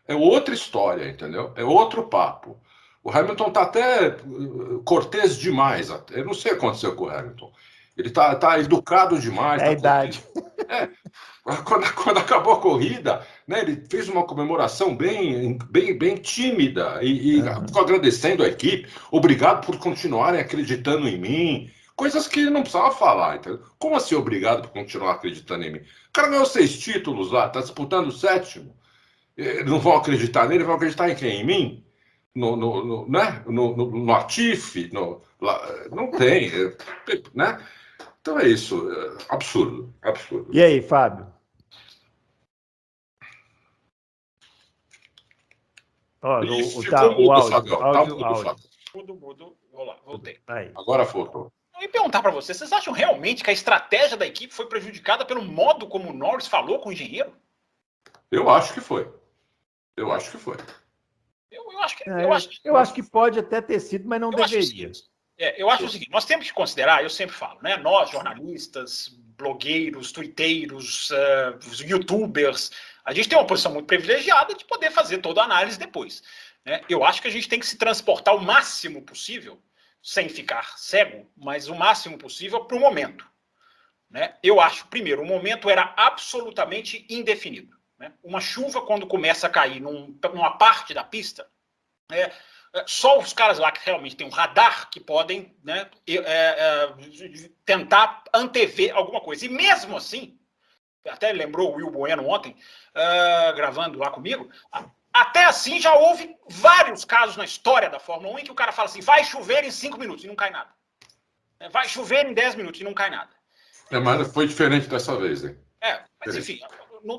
É outra história, entendeu? É outro papo. O Hamilton está até uh, cortês demais. Eu não sei o que aconteceu com o Hamilton. Ele está tá educado demais. É tá a idade. É, quando, quando, acabou a corrida, né, ele fez uma comemoração bem, bem, bem tímida e, e uhum. agradecendo a equipe. Obrigado por continuarem acreditando em mim. Coisas que ele não precisava falar. Entendeu? Como assim obrigado por continuar acreditando em mim? O cara ganhou seis títulos lá, está disputando o sétimo. Não vão acreditar nele, vão acreditar em quem? Em mim? no, no, no, né? no, no, no Atif, no, lá, não tem, é, né? Então é isso, é absurdo, absurdo. E aí, Fábio? Ó, o, o, tá, o áudio, Fábio, áudio, tá mudo, áudio. Mudo, mudo, lá, voltei. Aí. Agora voltou. Eu ia perguntar para vocês, vocês acham realmente que a estratégia da equipe foi prejudicada pelo modo como o Norris falou com o engenheiro? Eu acho que foi. Eu acho que foi. Eu, eu acho que, é, eu, acho, eu acho que pode até ter sido, mas não deveria. Acho é, eu acho o seguinte: nós temos que considerar, eu sempre falo, né? Nós, jornalistas, blogueiros, twitteiros, uh, youtubers, a gente tem uma posição muito privilegiada de poder fazer toda a análise depois. Né? Eu acho que a gente tem que se transportar o máximo possível, sem ficar cego, mas o máximo possível para o momento. Né? Eu acho, primeiro, o momento era absolutamente indefinido. Né? Uma chuva, quando começa a cair num, numa parte da pista, é, é, só os caras lá que realmente têm um radar que podem né, é, é, tentar antever alguma coisa. E mesmo assim, até lembrou o Will Bueno ontem, uh, gravando lá comigo, até assim já houve vários casos na história da Fórmula 1 em que o cara fala assim: vai chover em cinco minutos e não cai nada. É, vai chover em 10 minutos e não cai nada. É, mas foi diferente dessa vez, hein? É, mas enfim,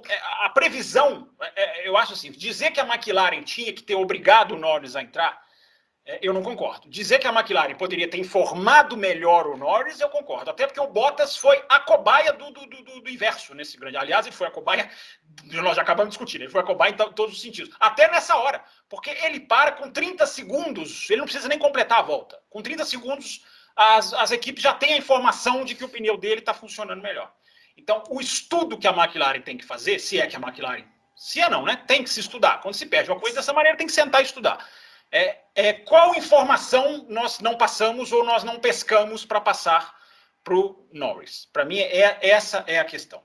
é, a previsão, é, eu acho assim, dizer que a McLaren tinha que ter obrigado o Norris a entrar, eu não concordo. Dizer que a McLaren poderia ter informado melhor o Norris, eu concordo. Até porque o Bottas foi a cobaia do, do, do, do inverso nesse grande. Aliás, ele foi a cobaia, nós já acabamos discutindo, ele foi a cobaia em todos os sentidos. Até nessa hora, porque ele para com 30 segundos, ele não precisa nem completar a volta. Com 30 segundos, as, as equipes já têm a informação de que o pneu dele está funcionando melhor. Então, o estudo que a McLaren tem que fazer, se é que a McLaren, se é não, né? Tem que se estudar. Quando se perde uma coisa dessa maneira, tem que sentar e estudar. É, é qual informação nós não passamos ou nós não pescamos para passar para o Norris? Para mim, é, essa é a questão.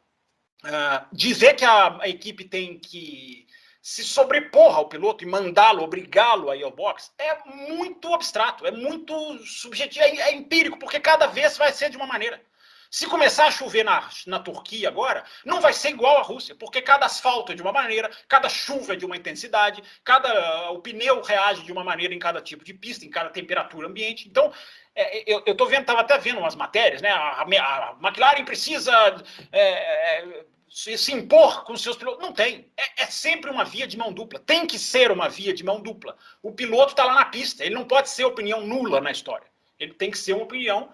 Uh, dizer que a, a, equipe tem que se sobrepor ao piloto e mandá-lo, obrigá-lo a ir ao box, é muito abstrato, é muito subjetivo, é, é empírico, porque cada vez vai ser de uma maneira. Se começar a chover na, na Turquia agora, não vai ser igual à Rússia, porque cada asfalto é de uma maneira, cada chuva é de uma intensidade, cada o pneu reage de uma maneira em cada tipo de pista, em cada temperatura ambiente. Então, é, eu estou vendo, estava até vendo umas matérias, né? A, a, a McLaren precisa é, é, se, se, impor com seus pilotos. Não tem. É, é, sempre uma via de mão dupla. Tem que ser uma via de mão dupla. O piloto está lá na pista. Ele não pode ser opinião nula na história. Ele tem que ser uma opinião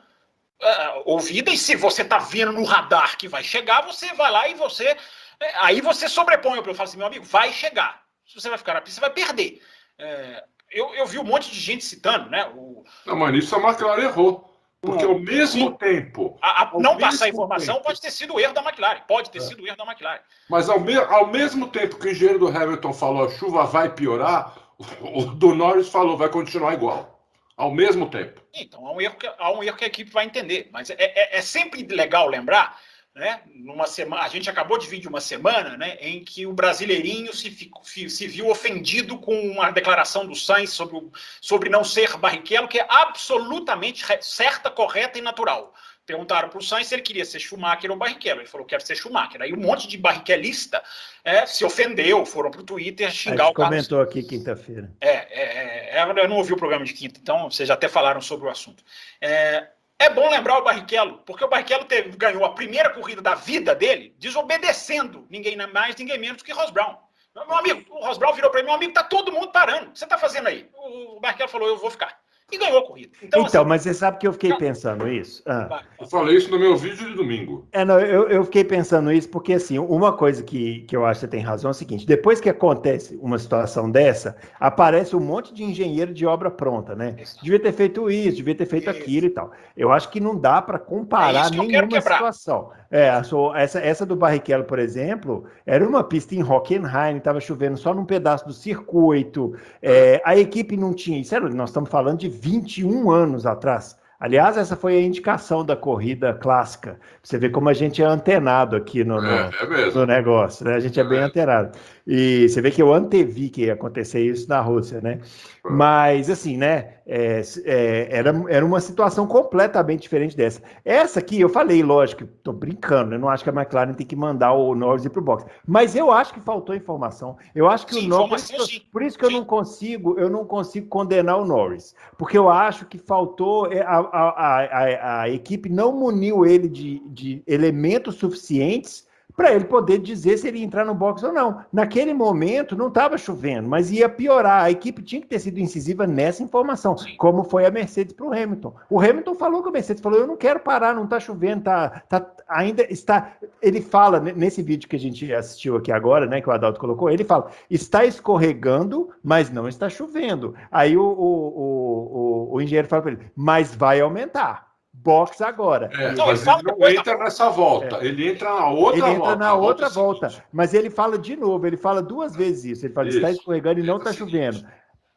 uh, ouvida, e se você está vendo no radar que vai chegar, você vai lá e você. É, aí você sobrepõe o eu falo assim, meu amigo, vai chegar. Se você vai ficar na pista, você vai perder. É, eu, eu vi um monte de gente citando, né? O... Não, mas nisso a McLaren errou. Porque ao mesmo sim, tempo. A, a não passar informação tempo, pode ter sido o erro da McLaren. Pode ter é. sido o erro da McLaren. Mas ao, me, ao mesmo tempo que o engenheiro do Hamilton falou a chuva vai piorar, o, o do Norris falou vai continuar igual ao mesmo tempo. Então, há um erro que, há um erro que a equipe vai entender. Mas é, é, é sempre legal lembrar, né? Numa semana, a gente acabou de vir de uma semana né, em que o brasileirinho se, se viu ofendido com uma declaração do Sainz sobre, sobre não ser Barrichello, que é absolutamente certa, correta e natural. Perguntaram para o Sainz se ele queria ser Schumacher ou Barrichello. Ele falou: quero ser Schumacher. Aí um monte de barrichelista é, se ofendeu, foram para o Twitter xingar o Carlos. comentou aqui quinta-feira. É, é, é, eu não ouvi o programa de quinta, então vocês até falaram sobre o assunto. É, é bom lembrar o Barrichello, porque o Barrichello teve, ganhou a primeira corrida da vida dele desobedecendo ninguém mais, ninguém menos que Ross Brown. Meu amigo, o Ross Brown virou para mim, meu amigo, tá todo mundo parando. O que você está fazendo aí? O Barrichello falou: eu vou ficar. E ganhou a corrida. Então, então assim, mas você sabe que eu fiquei pensando isso? Ah. Eu falei isso no meu vídeo de domingo. É, não, eu, eu fiquei pensando isso porque, assim, uma coisa que, que eu acho que você tem razão é o seguinte: depois que acontece uma situação dessa, aparece um monte de engenheiro de obra pronta, né? Isso. Devia ter feito isso, devia ter feito isso. aquilo e tal. Eu acho que não dá para comparar é nenhuma situação. É, essa, essa do Barrichello, por exemplo, era uma pista em Hockenheim, estava chovendo só num pedaço do circuito. É, a equipe não tinha. Sério, nós estamos falando de 21 anos atrás. Aliás, essa foi a indicação da corrida clássica. Você vê como a gente é antenado aqui no, no, é, é no negócio, né? A gente é, é bem antenado. E você vê que eu antevi que ia acontecer isso na Rússia, né? Mas, assim, né? É, é, era, era uma situação completamente diferente dessa. Essa aqui, eu falei, lógico, tô brincando, eu não acho que a McLaren tem que mandar o Norris ir pro box. Mas eu acho que faltou informação. Eu acho que sim, o Norris. Por isso, por isso que eu não consigo, eu não consigo condenar o Norris. Porque eu acho que faltou. É, a, a, a, a equipe não muniu ele de, de elementos suficientes para ele poder dizer se ele ia entrar no box ou não. Naquele momento não estava chovendo, mas ia piorar. A equipe tinha que ter sido incisiva nessa informação, Sim. como foi a Mercedes para o Hamilton. O Hamilton falou que a Mercedes falou: eu não quero parar, não está chovendo, tá, tá, ainda está. Ele fala nesse vídeo que a gente assistiu aqui agora, né, que o Adalto colocou, ele fala: está escorregando, mas não está chovendo. Aí o, o, o, o engenheiro fala para ele: mas vai aumentar box agora. É, não, mas ele não entra nessa volta, é. ele entra na outra ele volta. Ele entra na outra volta, volta, mas ele fala de novo, ele fala duas vezes isso. Ele fala, isso. está escorregando e não está chovendo.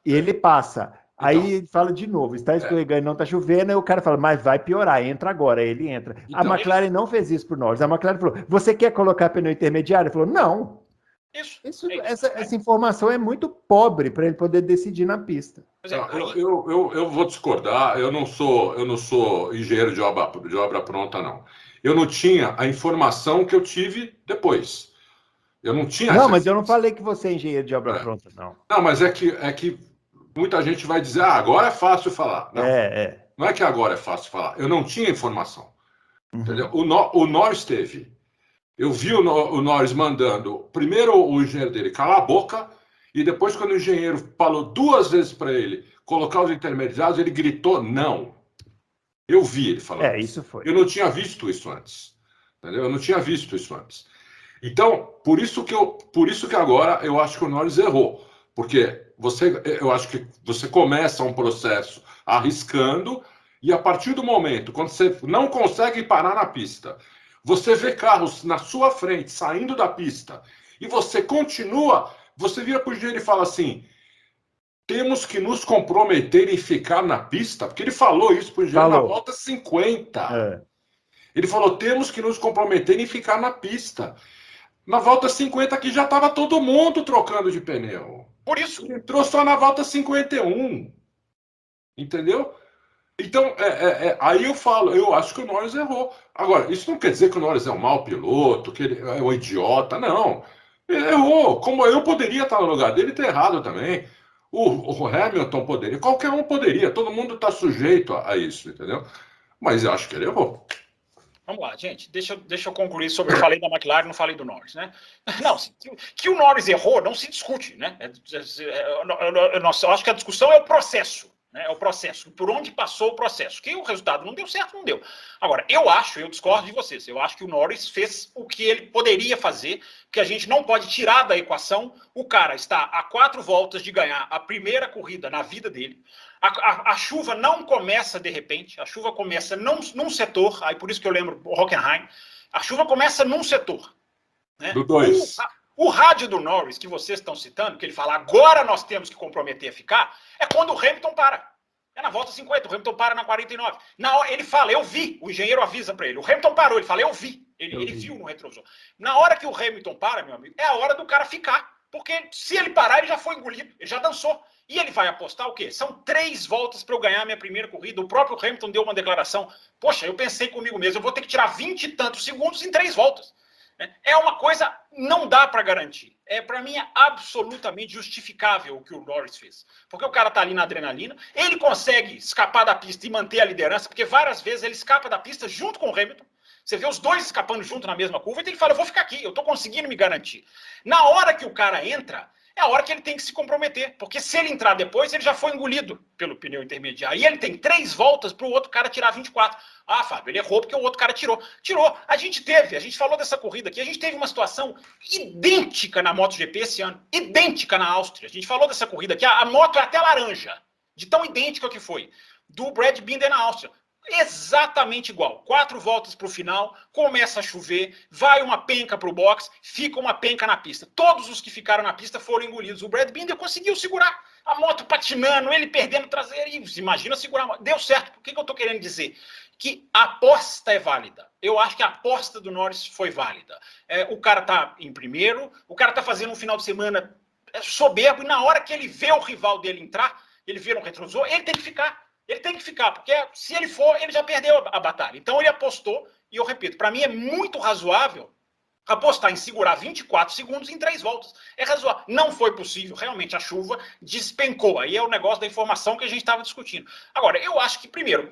E ele passa. Então, aí ele fala de novo, está é. escorregando e não está chovendo, aí o cara fala, mas vai piorar, entra agora. Aí ele entra. Então, a McLaren ele... não fez isso por nós. A McLaren falou, você quer colocar pneu intermediário? Ele falou, não. Isso. isso, é essa, essa, informação é muito pobre para ele poder decidir na pista. É, eu, eu, eu, eu, vou discordar. Eu não sou eu não sou engenheiro de obra, de obra pronta, não. Eu não tinha a informação que eu tive depois. Eu não tinha. Não, mas eu não falei que você é engenheiro de obra é. pronta, não. Não, mas é que, é que muita gente vai dizer, ah, agora é fácil falar. Não, é, é. Não é que agora é fácil falar. Eu não tinha informação. Uhum. Entendeu? O, no, o Norris teve. Eu vi o, o Norris mandando primeiro o engenheiro dele calar a boca e depois, quando o engenheiro falou duas vezes para ele colocar os intermediários, ele gritou não. Eu vi ele falando. É, isso foi. Eu não tinha visto isso antes. Entendeu? Eu não tinha visto isso antes. Então, por isso que eu, por isso que agora eu acho que o Norris errou, porque você, eu acho que você começa um processo arriscando e a partir do momento quando você não consegue parar na pista você vê carros na sua frente saindo da pista e você continua, você vira para o engenheiro e fala assim: temos que nos comprometer em ficar na pista, porque ele falou isso para o engenheiro falou. na volta 50. É. Ele falou: temos que nos comprometer em ficar na pista. Na volta 50 aqui já estava todo mundo trocando de pneu. Por isso. Entrou só na volta 51. Entendeu? Então, é, é, é, aí eu falo, eu acho que o Norris errou. Agora, isso não quer dizer que o Norris é um mau piloto, que ele é um idiota, não. Ele errou. Como eu poderia estar no lugar dele ter errado também. O, o Hamilton poderia, qualquer um poderia, todo mundo está sujeito a, a, isso, entendeu? Mas eu acho que ele errou. Vamos lá, gente, deixa, deixa eu concluir sobre. Eu falei da McLaren, não falei do Norris, né? Não, que, que o Norris errou não se discute, né? É, é, é, eu acho que a discussão é o processo. Né? É o processo, por onde passou o processo. Que o resultado não deu certo, não deu. Agora, eu acho, eu discordo de vocês, eu acho que o Norris fez o que ele poderia fazer, que a gente não pode tirar da equação. O cara está a quatro voltas de ganhar a primeira corrida na vida dele. A, a, a chuva não começa de repente, a chuva começa num, num setor, aí por isso que eu lembro Hockenheim, a chuva começa num setor. Né? Do dois. O rádio do Norris, que vocês estão citando, que ele fala agora nós temos que comprometer a ficar, é quando o Hamilton para. É na volta 50, o Hamilton para na 49. Na hora, ele fala, eu vi, o engenheiro avisa para ele. O Hamilton parou, ele fala, eu vi. Ele, eu ele vi. viu no retrovisor. Na hora que o Hamilton para, meu amigo, é a hora do cara ficar. Porque se ele parar, ele já foi engolido, ele já dançou. E ele vai apostar o quê? São três voltas para eu ganhar a minha primeira corrida. O próprio Hamilton deu uma declaração. Poxa, eu pensei comigo mesmo, eu vou ter que tirar 20 e tantos segundos em três voltas. É uma coisa, não dá para garantir. É para mim é absolutamente justificável o que o Norris fez, porque o cara tá ali na adrenalina, ele consegue escapar da pista e manter a liderança, porque várias vezes ele escapa da pista junto com o Hamilton. Você vê os dois escapando junto na mesma curva e tem que falar, eu vou ficar aqui, eu tô conseguindo me garantir. Na hora que o cara entra, é a hora que ele tem que se comprometer. Porque se ele entrar depois, ele já foi engolido pelo pneu intermediário. E ele tem três voltas para o outro cara tirar 24. Ah, Fábio, ele errou porque o outro cara tirou. Tirou. A gente teve, a gente falou dessa corrida aqui, a gente teve uma situação idêntica na MotoGP esse ano. Idêntica na Áustria. A gente falou dessa corrida aqui, a, a moto é até laranja. De tão idêntica que foi. Do Brad Binder na Áustria exatamente igual. Quatro voltas para o final, começa a chover, vai uma penca para o box, fica uma penca na pista. Todos os que ficaram na pista foram engolidos. O Brad Binder conseguiu segurar a moto patinando, ele perdendo traseiro. Imagina segurar a moto. Deu certo. O que, que eu estou querendo dizer? Que a aposta é válida. Eu acho que a aposta do Norris foi válida. É, o cara está em primeiro, o cara está fazendo um final de semana é, soberbo, e na hora que ele vê o rival dele entrar, ele vira um retrosor, ele tem que ficar. Ele tem que ficar, porque se ele for, ele já perdeu a, batalha. Então ele apostou, e eu repito, para mim é muito razoável apostar em segurar 24 segundos em três voltas. É razoável. Não foi possível. Realmente a chuva despencou. Aí é o negócio da informação que a gente estava discutindo. Agora, eu acho que, primeiro,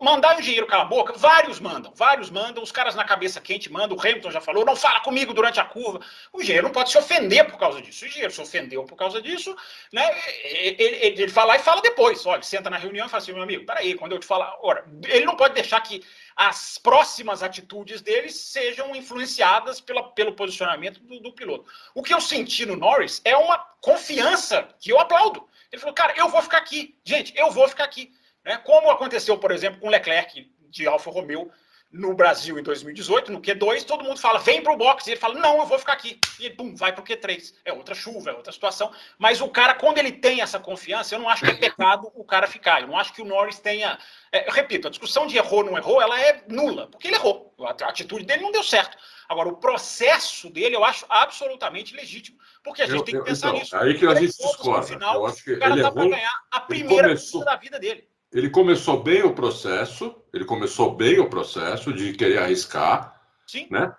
mandar o engenheiro calar a boca, vários mandam. Vários mandam. Os caras na cabeça quente mandam. O Hamilton já falou, não fala comigo durante a curva. O engenheiro não pode se ofender por causa disso. O engenheiro se ofendeu por causa disso, né? Ele, ele, ele fala e fala depois. Olha, senta na reunião e fala assim, meu amigo, peraí, quando eu te falar. Ora, ele não pode deixar que as próximas atitudes deles sejam influenciadas pela, pelo posicionamento do, do, piloto. O que eu senti no Norris é uma confiança que eu aplaudo. Ele falou, cara, eu vou ficar aqui. Gente, eu vou ficar aqui. Né? Como aconteceu, por exemplo, com Leclerc de Alfa Romeo no Brasil em 2018, no Q2, todo mundo fala, vem para o box. E ele fala, não, eu vou ficar aqui. E pum, vai para o Q3. É outra chuva, é outra situação. Mas o cara, quando ele tem essa confiança, eu não acho que é pecado o cara ficar. Eu não acho que o Norris tenha. É, eu repito, a discussão de errou ou não errou, ela é nula, porque ele errou. A atitude dele não deu certo. Agora, o processo dele eu acho absolutamente legítimo. Porque a gente eu, tem que pensar então, nisso. Aí que a gente discorda. Final, eu acho que o cara ele tá para ganhar a primeira começou... da vida dele ele começou bem o processo, ele começou bem o processo de querer arriscar, Sim. né?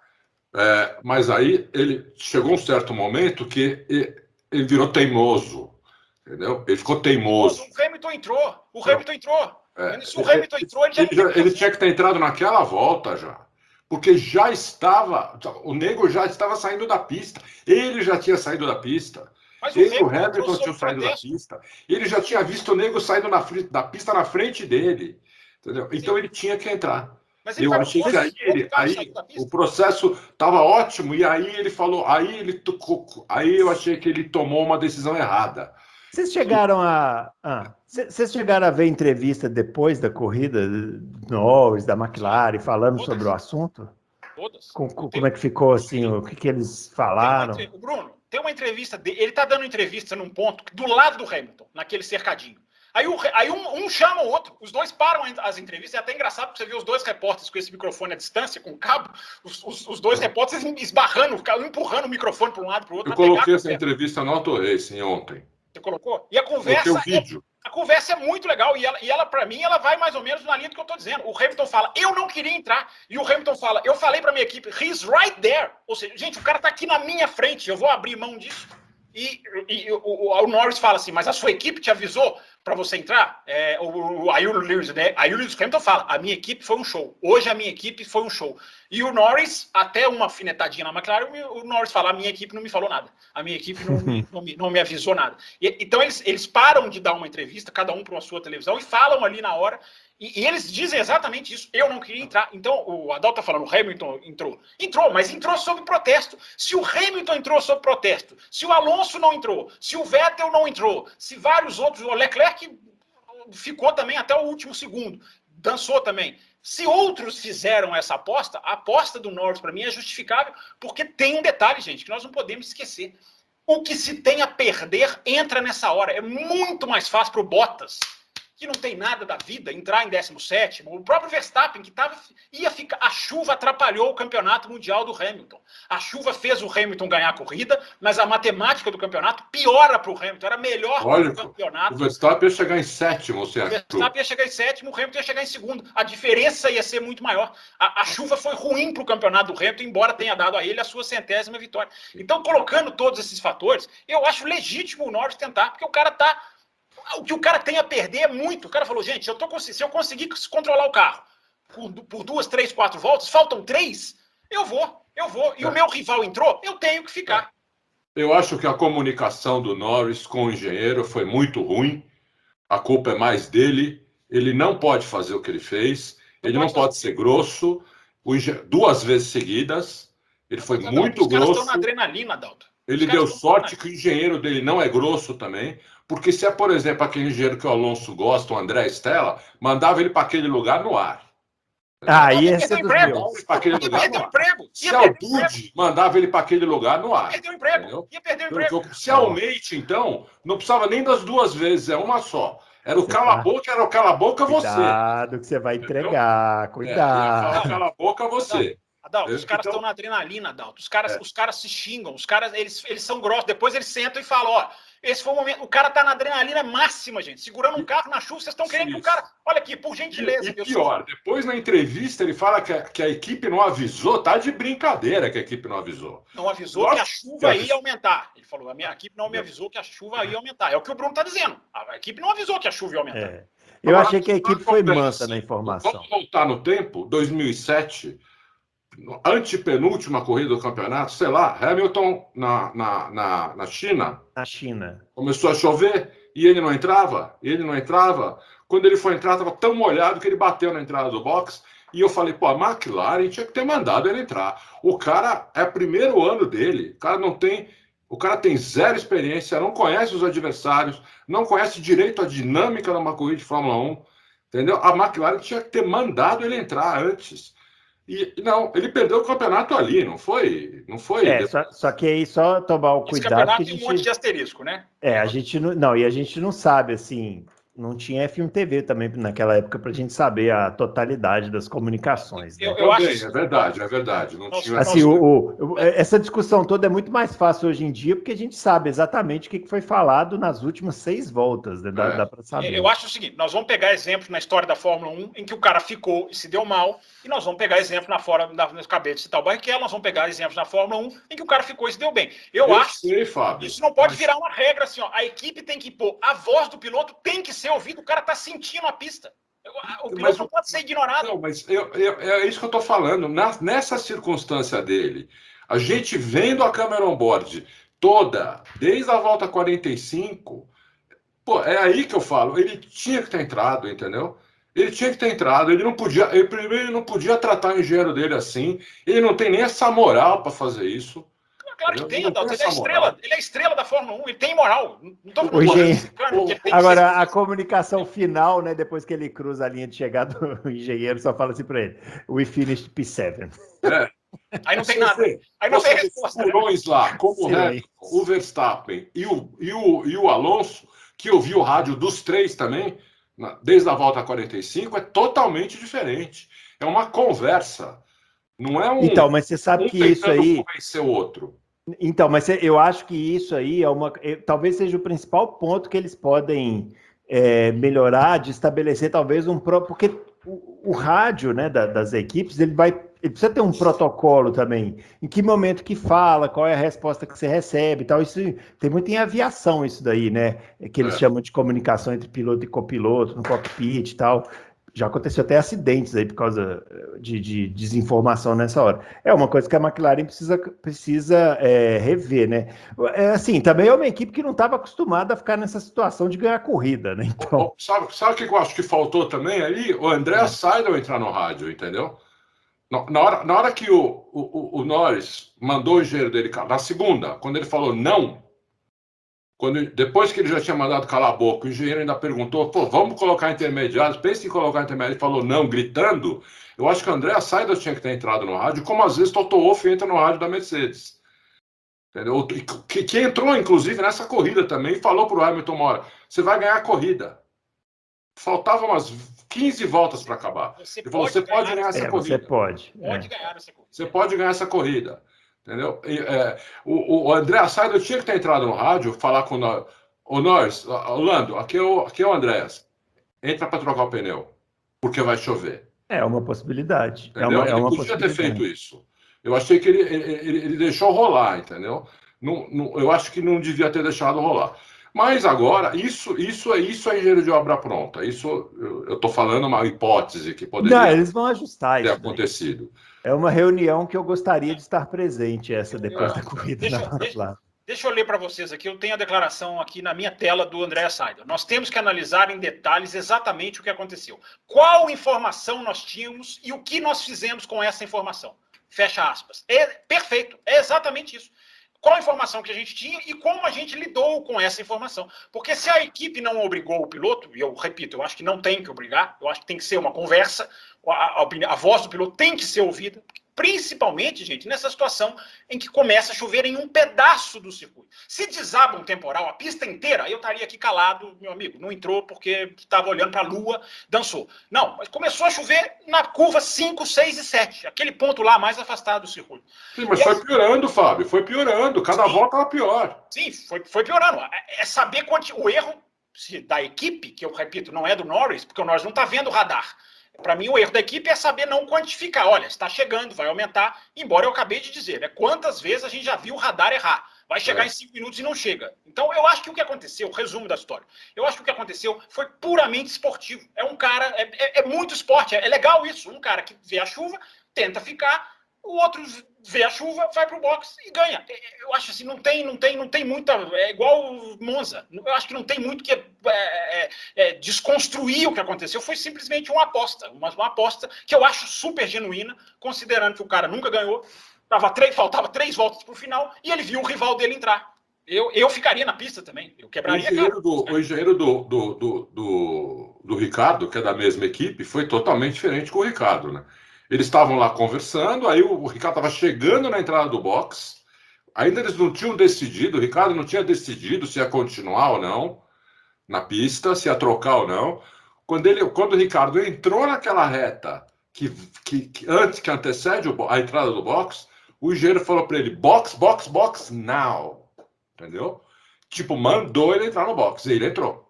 É, mas aí ele chegou um certo momento que ele, ele, virou teimoso, entendeu? Ele ficou teimoso. O Hamilton entrou, o Hamilton entrou. É, se o Hamilton entrou, ele já, ele, já, ele tinha que ter entrado naquela volta já. Porque já estava, o nego já estava saindo da pista. Ele já tinha saído da pista. Mas ele, o Hamilton tinha saído da pista. Ele já tinha visto o nego saindo na, da pista na frente dele. Entendeu? Então ele tinha que entrar. eu achei que aí, ele, aí o processo estava ótimo e aí ele falou, aí ele tocou, aí eu achei que ele tomou uma decisão errada. Vocês chegaram a, ah, vocês chegaram a ver entrevista depois da corrida do Norris, da McLaren, falando Todas. sobre o assunto? Todas. Com, como é que ficou assim? O que, que eles falaram? Bruno, tem uma entrevista dele, ele tá dando entrevista num ponto do lado do Hamilton, naquele cercadinho. Aí, o, aí um, um, chama o outro, os dois param as entrevistas. É até engraçado porque você vê os dois repórteres com esse microfone à distância, com o cabo, os, os, os dois repórteres esbarrando, empurrando o microfone para um lado para o outro. Eu coloquei essa entrevista no Auto Racing ontem. Você colocou? E a conversa. O vídeo. A conversa é muito legal. E ela, e ela para mim, ela vai mais ou menos na linha do que eu estou dizendo. O Hamilton fala, eu não queria entrar. E o Hamilton fala, eu falei para minha equipe, he's right there. Ou seja, gente, o cara está aqui na minha frente, eu vou abrir mão disso. E, e, o, o, Norris fala assim, mas a sua equipe te avisou para você entrar? É, o, aí o Lewis, né? Aí o Lewis Hamilton fala, a minha equipe foi um show. Hoje a minha equipe foi um show. E o Norris, até uma finetadinha na McLaren, o Norris fala, a minha equipe não me falou nada. A minha equipe não, me, não, me, não me avisou nada. E, então eles, eles param de dar uma entrevista, cada um para a sua televisão, e falam ali na hora e, e, eles dizem exatamente isso. Eu não queria entrar. Então, o Adal está falando, o Hamilton entrou. Entrou, mas entrou sob protesto. Se o Hamilton entrou sob protesto, se o Alonso não entrou, se o Vettel não entrou, se vários outros, o Leclerc ficou também até o último segundo, dançou também. Se outros fizeram essa aposta, a aposta do Norris, para mim, é justificável, porque tem um detalhe, gente, que nós não podemos esquecer. O que se tem a perder entra nessa hora. É muito mais fácil para o Bottas que não tem nada da vida, entrar em 17, o próprio Verstappen, que tava, ia ficar. A chuva atrapalhou o campeonato mundial do Hamilton. A chuva fez o Hamilton ganhar a corrida, mas a matemática do campeonato piora para o Hamilton. Era melhor Olha, o campeonato. O Verstappen ia chegar em sétimo, certo? O Verstappen ia chegar em sétimo, o Hamilton ia chegar em segundo. A diferença ia ser muito maior. A, a chuva foi ruim para o campeonato do Hamilton, embora tenha dado a ele a sua centésima vitória. Então, colocando todos esses fatores, eu acho legítimo o Norris tentar, porque o cara está o que o cara tem a perder é muito. O cara falou, gente, eu tô, se eu conseguir controlar o carro por, por, duas, três, quatro voltas, faltam três, eu vou, eu vou. E é. o meu rival entrou, eu tenho que ficar. Eu acho que a comunicação do Norris com o engenheiro foi muito ruim. A culpa é mais dele. Ele não pode fazer o que ele fez. Ele não pode ser grosso. Duas vezes seguidas. Ele foi muito os grosso. Os caras estão na adrenalina, Dalton. Ele deu sorte que o engenheiro dele não é grosso também. Porque se é, por exemplo, aquele engenheiro que o Alonso gosta, o André Stella, mandava ele para aquele lugar no ar. Ah, e esse é. Para aquele lugar no ar. Emprego. Se é o Dude, mandava ele para aquele lugar no ar. Perdeu o emprego. Ia perder o emprego. Se é o Nate, então, não precisava nem das duas vezes, é uma só. Era o cala-boca, era o cala-boca você. Cuidado que você vai entregar, cuidado. É, cala-boca você. Adalto, os caras estão então... na adrenalina, Adalto. Os caras, é. os caras se xingam, os caras eles, eles são grossos. Depois eles sentam e falam: ó, esse foi o momento. O cara tá na adrenalina máxima, gente. Segurando um carro na chuva, vocês estão querendo que o cara. Olha aqui, por gentileza. E, e pior, depois na entrevista ele fala que a, que a, equipe não avisou. Tá de brincadeira que a equipe não avisou. Não avisou que a chuva que ia aumentar. Ele falou: a minha equipe não me avisou que a chuva ia aumentar. É o que o Bruno tá dizendo. A equipe não avisou que a chuva ia aumentar. É. Eu Agora, achei que a equipe foi mansa na informação. Vamos voltar no tempo, 2007 antepenúltima corrida do campeonato, sei lá, Hamilton na, na, na, na China. Na China. Começou a chover e ele não entrava, ele não entrava. Quando ele foi entrar, estava tão molhado que ele bateu na entrada do box. E eu falei, pô, a McLaren tinha que ter mandado ele entrar. O cara é primeiro ano dele, o cara não tem. O cara tem zero experiência, não conhece os adversários, não conhece direito a dinâmica de uma corrida de Fórmula 1. Entendeu? A McLaren tinha que ter mandado ele entrar antes. E não, ele perdeu o campeonato ali, não foi? Não foi? É, só, só, que aí só tomar o cuidado. Esse campeonato que a gente, tem um monte de asterisco, né? É, a gente não, não, e a gente não sabe assim não tinha F1 TV também naquela época para a gente saber a totalidade das comunicações. Né? Eu, eu acho é verdade, é verdade. Não tinha... assim, o, o, essa discussão toda é muito mais fácil hoje em dia porque a gente sabe exatamente o que foi falado nas últimas seis voltas. Né? Dá, é. dá para saber. Eu acho o seguinte: nós vamos pegar exemplos na história da Fórmula 1 em que o cara ficou e se deu mal, e nós vamos pegar exemplos na fora da cabeça de citar o Barrichello, nós vamos pegar exemplos na Fórmula 1 em que o cara ficou e se deu bem. Eu, eu acho sei, Fábio, isso não pode mas... virar uma regra assim, ó. A equipe tem que pôr, a voz do piloto tem que ser ouvida, o cara tá sentindo a pista. O piloto mas, não pode ser ignorado. Não, mas eu, eu, é isso que eu estou falando. Na, nessa circunstância dele, a gente vendo a câmera on-board toda, desde a volta 45, pô, é aí que eu falo, ele tinha que ter entrado, entendeu? Ele tinha que ter entrado, ele não podia, ele primeiro ele não podia tratar o engenheiro dele assim, ele não tem nem essa moral para fazer isso. Claro que tem, Adalto. Ele é estrela, ele é estrela da Fórmula 1, ele tem moral. Não tô falando Agora, a comunicação final, né? Depois que ele cruza a linha de chegada, o engenheiro só fala assim para ele: We finished P7. É. Aí não tem nada. Aí não tem resposta. Né? lá, como o, o Verstappen e o, e, o, e o Alonso, que ouviu o rádio dos três também, desde a volta 45, é totalmente diferente. É uma conversa. Não é um. Então, mas você sabe um que isso aí. O outro. Então, mas eu acho que isso aí é uma, é, talvez seja o principal ponto que eles podem é, melhorar, de estabelecer talvez um próprio, porque o, o rádio, né, da, das equipes, ele vai, ele precisa ter um protocolo também. Em que momento que fala, qual é a resposta que você recebe, tal. Isso tem muito em aviação isso daí, né? Que eles é. chamam de comunicação entre piloto e copiloto no cockpit e tal já aconteceu até acidentes aí por causa eh, de, de, desinformação nessa hora. É uma coisa que a McLaren precisa, precisa é, rever, né? É, assim, também é uma equipe que não estava acostumada a ficar nessa situação de ganhar corrida, né? Então... Sabe, sabe o que eu acho que faltou também aí? O André é. Seidel entrar no rádio, entendeu? Na hora, na hora que o, o, o Norris mandou o engenheiro dele, na segunda, quando ele falou não, quando, depois que ele já tinha mandado calar a boca, o engenheiro ainda perguntou: pô, vamos colocar intermediários? Pense em colocar intermediários. Ele falou não, gritando. Eu acho que o André Saida tinha que ter entrado no rádio, como às vezes Toto Wolff entra no rádio da Mercedes. Entendeu? Que, que entrou, inclusive, nessa corrida também e falou para o Hamilton Mora: você vai ganhar a corrida. Faltavam umas 15 voltas para acabar. Você Ele falou: você pode ganhar essa é, corrida. Você pode. Pode é. ganhar essa corrida. Você pode ganhar essa corrida. Entendeu? E, é, o, o André Assad, tinha que ter entrado no rádio, falar com nós. Ô, nós, Orlando, aqui é o, aqui é o Andréas. Entra para trocar o pneu, porque vai chover. É uma possibilidade. É uma, é uma ele podia ter feito isso. Eu achei que ele, ele, ele deixou rolar, entendeu? Não, não, eu acho que não devia ter deixado rolar. Mas agora, isso, isso, é, isso é engenheiro de obra pronta. Isso eu estou falando uma hipótese que poderia não, eles vão ajustar ter acontecido. É uma reunião que eu gostaria de estar presente, essa depois da corrida deixa, na deixa, Deixa eu ler para vocês aqui. Eu tenho a declaração aqui na minha tela do André Saider. Nós temos que analisar em detalhes exatamente o que aconteceu. Qual informação nós tínhamos e o que nós fizemos com essa informação. Fecha aspas. É perfeito. É exatamente isso. Qual a informação que a gente tinha e como a gente lidou com essa informação. Porque se a equipe não obrigou o piloto, e eu repito, eu acho que não tem que obrigar, eu acho que tem que ser uma conversa, a, a, a voz do piloto tem que ser ouvida, Principalmente, gente, nessa situação em que começa a chover em um pedaço do circuito. Se desaba um temporal, a pista inteira, eu estaria aqui calado, meu amigo, não entrou porque estava olhando para a lua, dançou. Não, mas começou a chover na curva 5, 6 e 7, aquele ponto lá mais afastado do circuito. Sim, mas e foi piorando, Fábio, foi piorando, cada sim, volta era pior. Sim, foi, foi piorando. É, é saber o erro da equipe, que eu repito, não é do Norris, porque o Norris não está vendo o radar. Para mim, o erro da equipe é saber não quantificar. Olha, está chegando, vai aumentar. Embora eu acabei de dizer, né? Quantas vezes a gente já viu o radar errar? Vai chegar é. em cinco minutos e não chega. Então, eu acho que o que aconteceu, resumo da história, eu acho que o que aconteceu foi puramente esportivo. É um cara, é, é, é muito esporte, é, é legal isso. Um cara que vê a chuva, tenta ficar, o outro vê a chuva, vai para o box e ganha. É, é, eu acho assim, não tem, não tem, não tem muita. É igual Monza. Eu acho que não tem muito que é, é, é, desconstruir o que aconteceu. Foi simplesmente uma aposta, uma, uma, aposta que eu acho super genuína, considerando que o cara nunca ganhou. Tava três, faltava três voltas para o final e ele viu o rival dele entrar. Eu, eu ficaria na pista também. Eu quebraria o engenheiro, do, o engenheiro do, do, do, do, do Ricardo, que é da mesma equipe, foi totalmente diferente com o Ricardo, né? Eles estavam lá conversando, aí o Ricardo estava chegando na entrada do box. Ainda eles não tinham decidido, o Ricardo não tinha decidido se ia continuar ou não na pista, se ia trocar ou não. Quando, ele, quando o Ricardo entrou naquela reta que, que, que antes que antecede a entrada do box, o engenheiro falou para ele: box, box, box now. Entendeu? Tipo, mandou ele entrar no box. E ele entrou.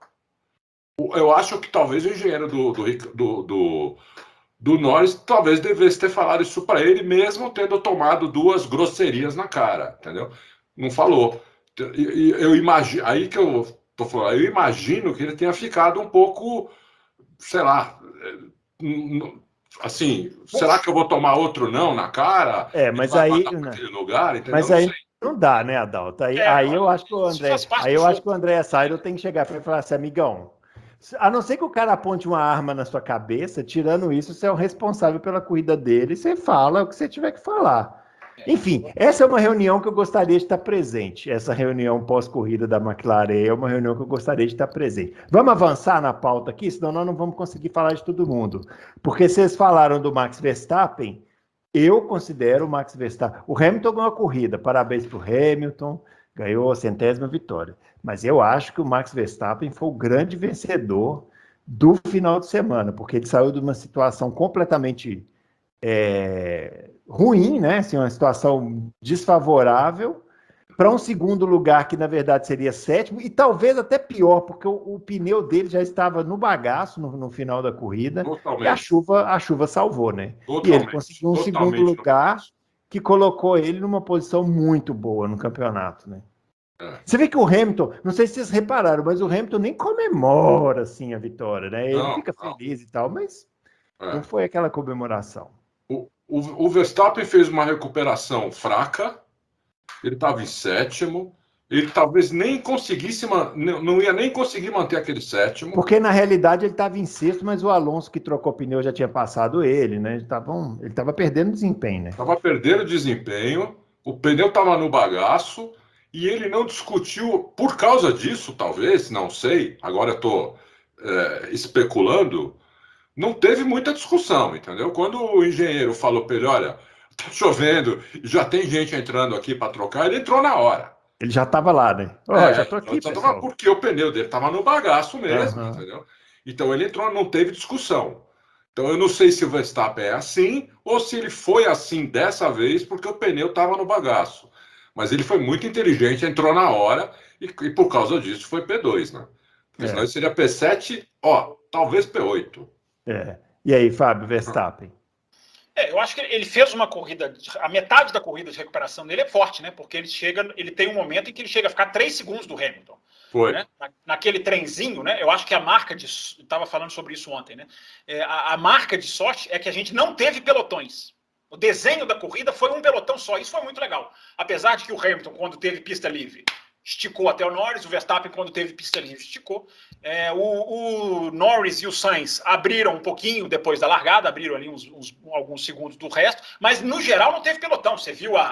Eu acho que talvez o engenheiro do, do, do, do do Norris, talvez devesse ter falado isso para ele, mesmo tendo tomado duas grosserias na cara, entendeu? Não falou. Eu imagino, aí que eu tô falando, eu imagino que ele tenha ficado um pouco, sei lá, assim, será que eu vou tomar outro não na cara? É, mas aí, né? lugar, mas aí não dá, né, Adalto? Aí, é, aí eu acho que o André, aí eu acho que o André Sairo tem que chegar para ele e falar assim, amigão, a não ser que o cara aponte uma arma na sua cabeça, tirando isso, você é o responsável pela corrida dele, você fala o que você tiver que falar. É. Enfim, essa é uma reunião que eu gostaria de estar presente. Essa reunião pós-corrida da McLaren é uma reunião que eu gostaria de estar presente. Vamos avançar na pauta aqui, senão nós não vamos conseguir falar de todo mundo. Porque vocês falaram do Max Verstappen, eu considero o Max Verstappen. O Hamilton ganhou a corrida, parabéns para o Hamilton, ganhou a centésima vitória. Mas eu acho que o Max Verstappen foi o grande vencedor do final de semana, porque ele saiu de uma situação completamente é, ruim, né? Assim, uma situação desfavorável, para um segundo lugar que na verdade seria sétimo, e talvez até pior, porque o, o pneu dele já estava no bagaço no, no final da corrida, Totalmente. e a chuva, a chuva salvou, né? Totalmente. E ele conseguiu um Totalmente. segundo lugar que colocou ele numa posição muito boa no campeonato, né? É. Você vê que o Hamilton, não sei se vocês repararam, mas o Hamilton nem comemora assim a vitória, né? Ele não, fica feliz não. e tal, mas é. não foi aquela comemoração. O, o, o Verstappen fez uma recuperação fraca, ele estava em sétimo, ele talvez nem conseguisse, não ia nem conseguir manter aquele sétimo. Porque na realidade ele estava em sexto, mas o Alonso que trocou pneu já tinha passado ele, né? Ele estava perdendo desempenho, né? Estava perdendo desempenho, o pneu estava no bagaço e ele não discutiu, por causa disso, talvez, não sei, agora eu estou é, especulando, não teve muita discussão, entendeu? Quando o engenheiro falou para ele, olha, tá chovendo, já tem gente entrando aqui para trocar, ele entrou na hora. Ele já estava lá, né? Oh, é, já tô aqui, já tava, porque o pneu dele estava no bagaço mesmo, uhum. entendeu? Então ele entrou, não teve discussão. Então eu não sei se o Verstappen é assim ou se ele foi assim dessa vez porque o pneu estava no bagaço. Mas ele foi muito inteligente, entrou na hora e, e por causa disso foi P2, né? Porque é. senão seria P7, ó, talvez P8. É. E aí, Fábio Verstappen? É, eu acho que ele fez uma corrida, a metade da corrida de recuperação dele é forte, né? Porque ele chega, ele tem um momento em que ele chega a ficar três segundos do Hamilton. Foi. Né? Na, naquele trenzinho, né? Eu acho que a marca de. Estava falando sobre isso ontem, né? É, a, a, marca de sorte é que a gente não teve pelotões. O desenho da corrida foi um pelotão só. Isso foi muito legal. Apesar de que o Hamilton, quando teve pista livre, esticou até o Norris, o Verstappen, quando teve pista livre, esticou. É, o, o, Norris e o Sainz abriram um pouquinho depois da largada, abriram ali uns, uns, alguns segundos do resto, mas no geral não teve pelotão. Você viu a,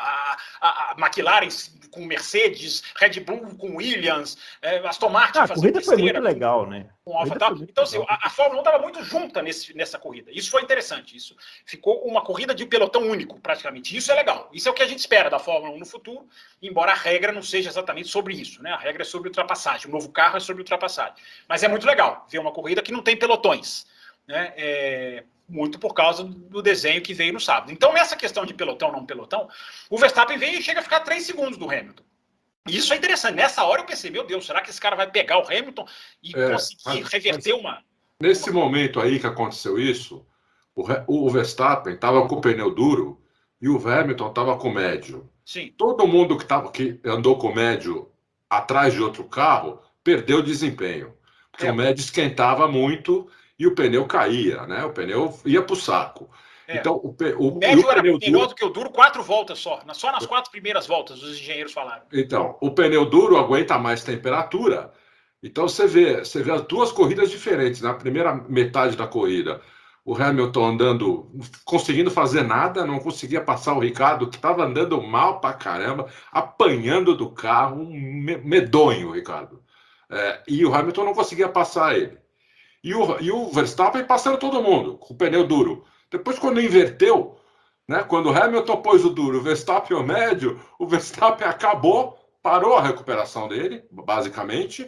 a, a McLaren com Mercedes, Red Bull com Williams, é, Aston Martin ah, A corrida foi muito legal, né? Com Alpha então, assim, a, a, Fórmula 1 estava muito junta nesse, nessa corrida. Isso foi interessante. Isso ficou uma corrida de pelotão único, praticamente. Isso é legal. Isso é o que a gente espera da Fórmula 1 no futuro, embora a regra não seja exatamente sobre isso, né? A regra é sobre ultrapassagem. O novo carro é sobre ultrapassagem. Mas é muito legal ver uma corrida que não tem pelotões, né? É, muito por causa do desenho que veio no sábado. Então, nessa questão de pelotão não pelotão, o Verstappen veio e chega a ficar três segundos do Hamilton. Isso é interessante. Nessa hora eu pensei, meu Deus, será que esse cara vai pegar o Hamilton e é, conseguir mas, reverter mas, uma. Nesse momento aí que aconteceu isso, o, o Verstappen estava com o pneu duro e o Hamilton estava com médio. Sim. Todo mundo que, tava, que andou com médio atrás de outro carro perdeu desempenho. Porque é. o médio esquentava muito e o pneu caía, né? O pneu ia para o saco. É. Então, o, o, o médio o era melhor duro... do que o duro, quatro voltas só. Só nas quatro primeiras voltas, os engenheiros falaram. Então, o pneu duro aguenta mais temperatura. Então, você vê, você vê as duas corridas diferentes. Na primeira metade da corrida, o Hamilton andando, conseguindo fazer nada, não conseguia passar o Ricardo, que estava andando mal pra caramba, apanhando do carro, um medonho, Ricardo. É, e o Hamilton não conseguia passar ele. E o, e o Verstappen passando todo mundo, com o pneu duro. Depois, quando inverteu, né, quando o Hamilton pôs o duro, o Verstappen o médio, o Verstappen acabou, parou a recuperação dele, basicamente,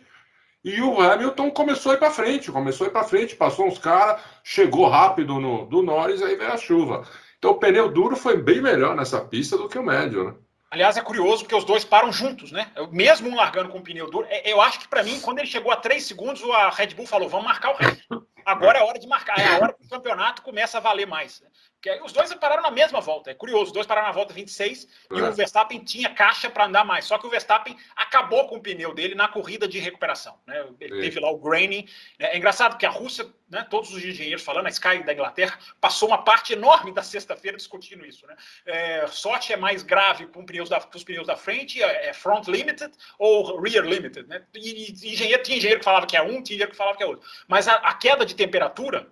e o Hamilton começou a ir para frente, começou a ir para frente, passou uns caras, chegou rápido no do Norris, aí veio a chuva. Então o pneu duro foi bem melhor nessa pista do que o médio, né? Aliás, é curioso porque os dois param juntos, né? Mesmo um largando com o pneu duro, é, eu acho que para mim, quando ele chegou a três segundos, a Red Bull falou: vamos marcar o Hamilton. Agora é hora de marcar, é a hora que o campeonato começa a valer mais. Porque os dois pararam na mesma volta. É curioso, os dois pararam na volta 26 é. e o Verstappen tinha caixa para andar mais. Só que o Verstappen acabou com o pneu dele na corrida de recuperação. Né? Ele é. teve lá o graining. É, é engraçado que a Rússia, né, todos os engenheiros falando, a Sky da Inglaterra, passou uma parte enorme da sexta-feira discutindo isso. Né? É, sorte é mais grave com, pneus da, com os pneus da frente, é, é front limited ou rear limited. Né? E, e engenheiro, tinha engenheiro que falava que é um, tinha engenheiro que falava que é outro. Mas a, a queda de temperatura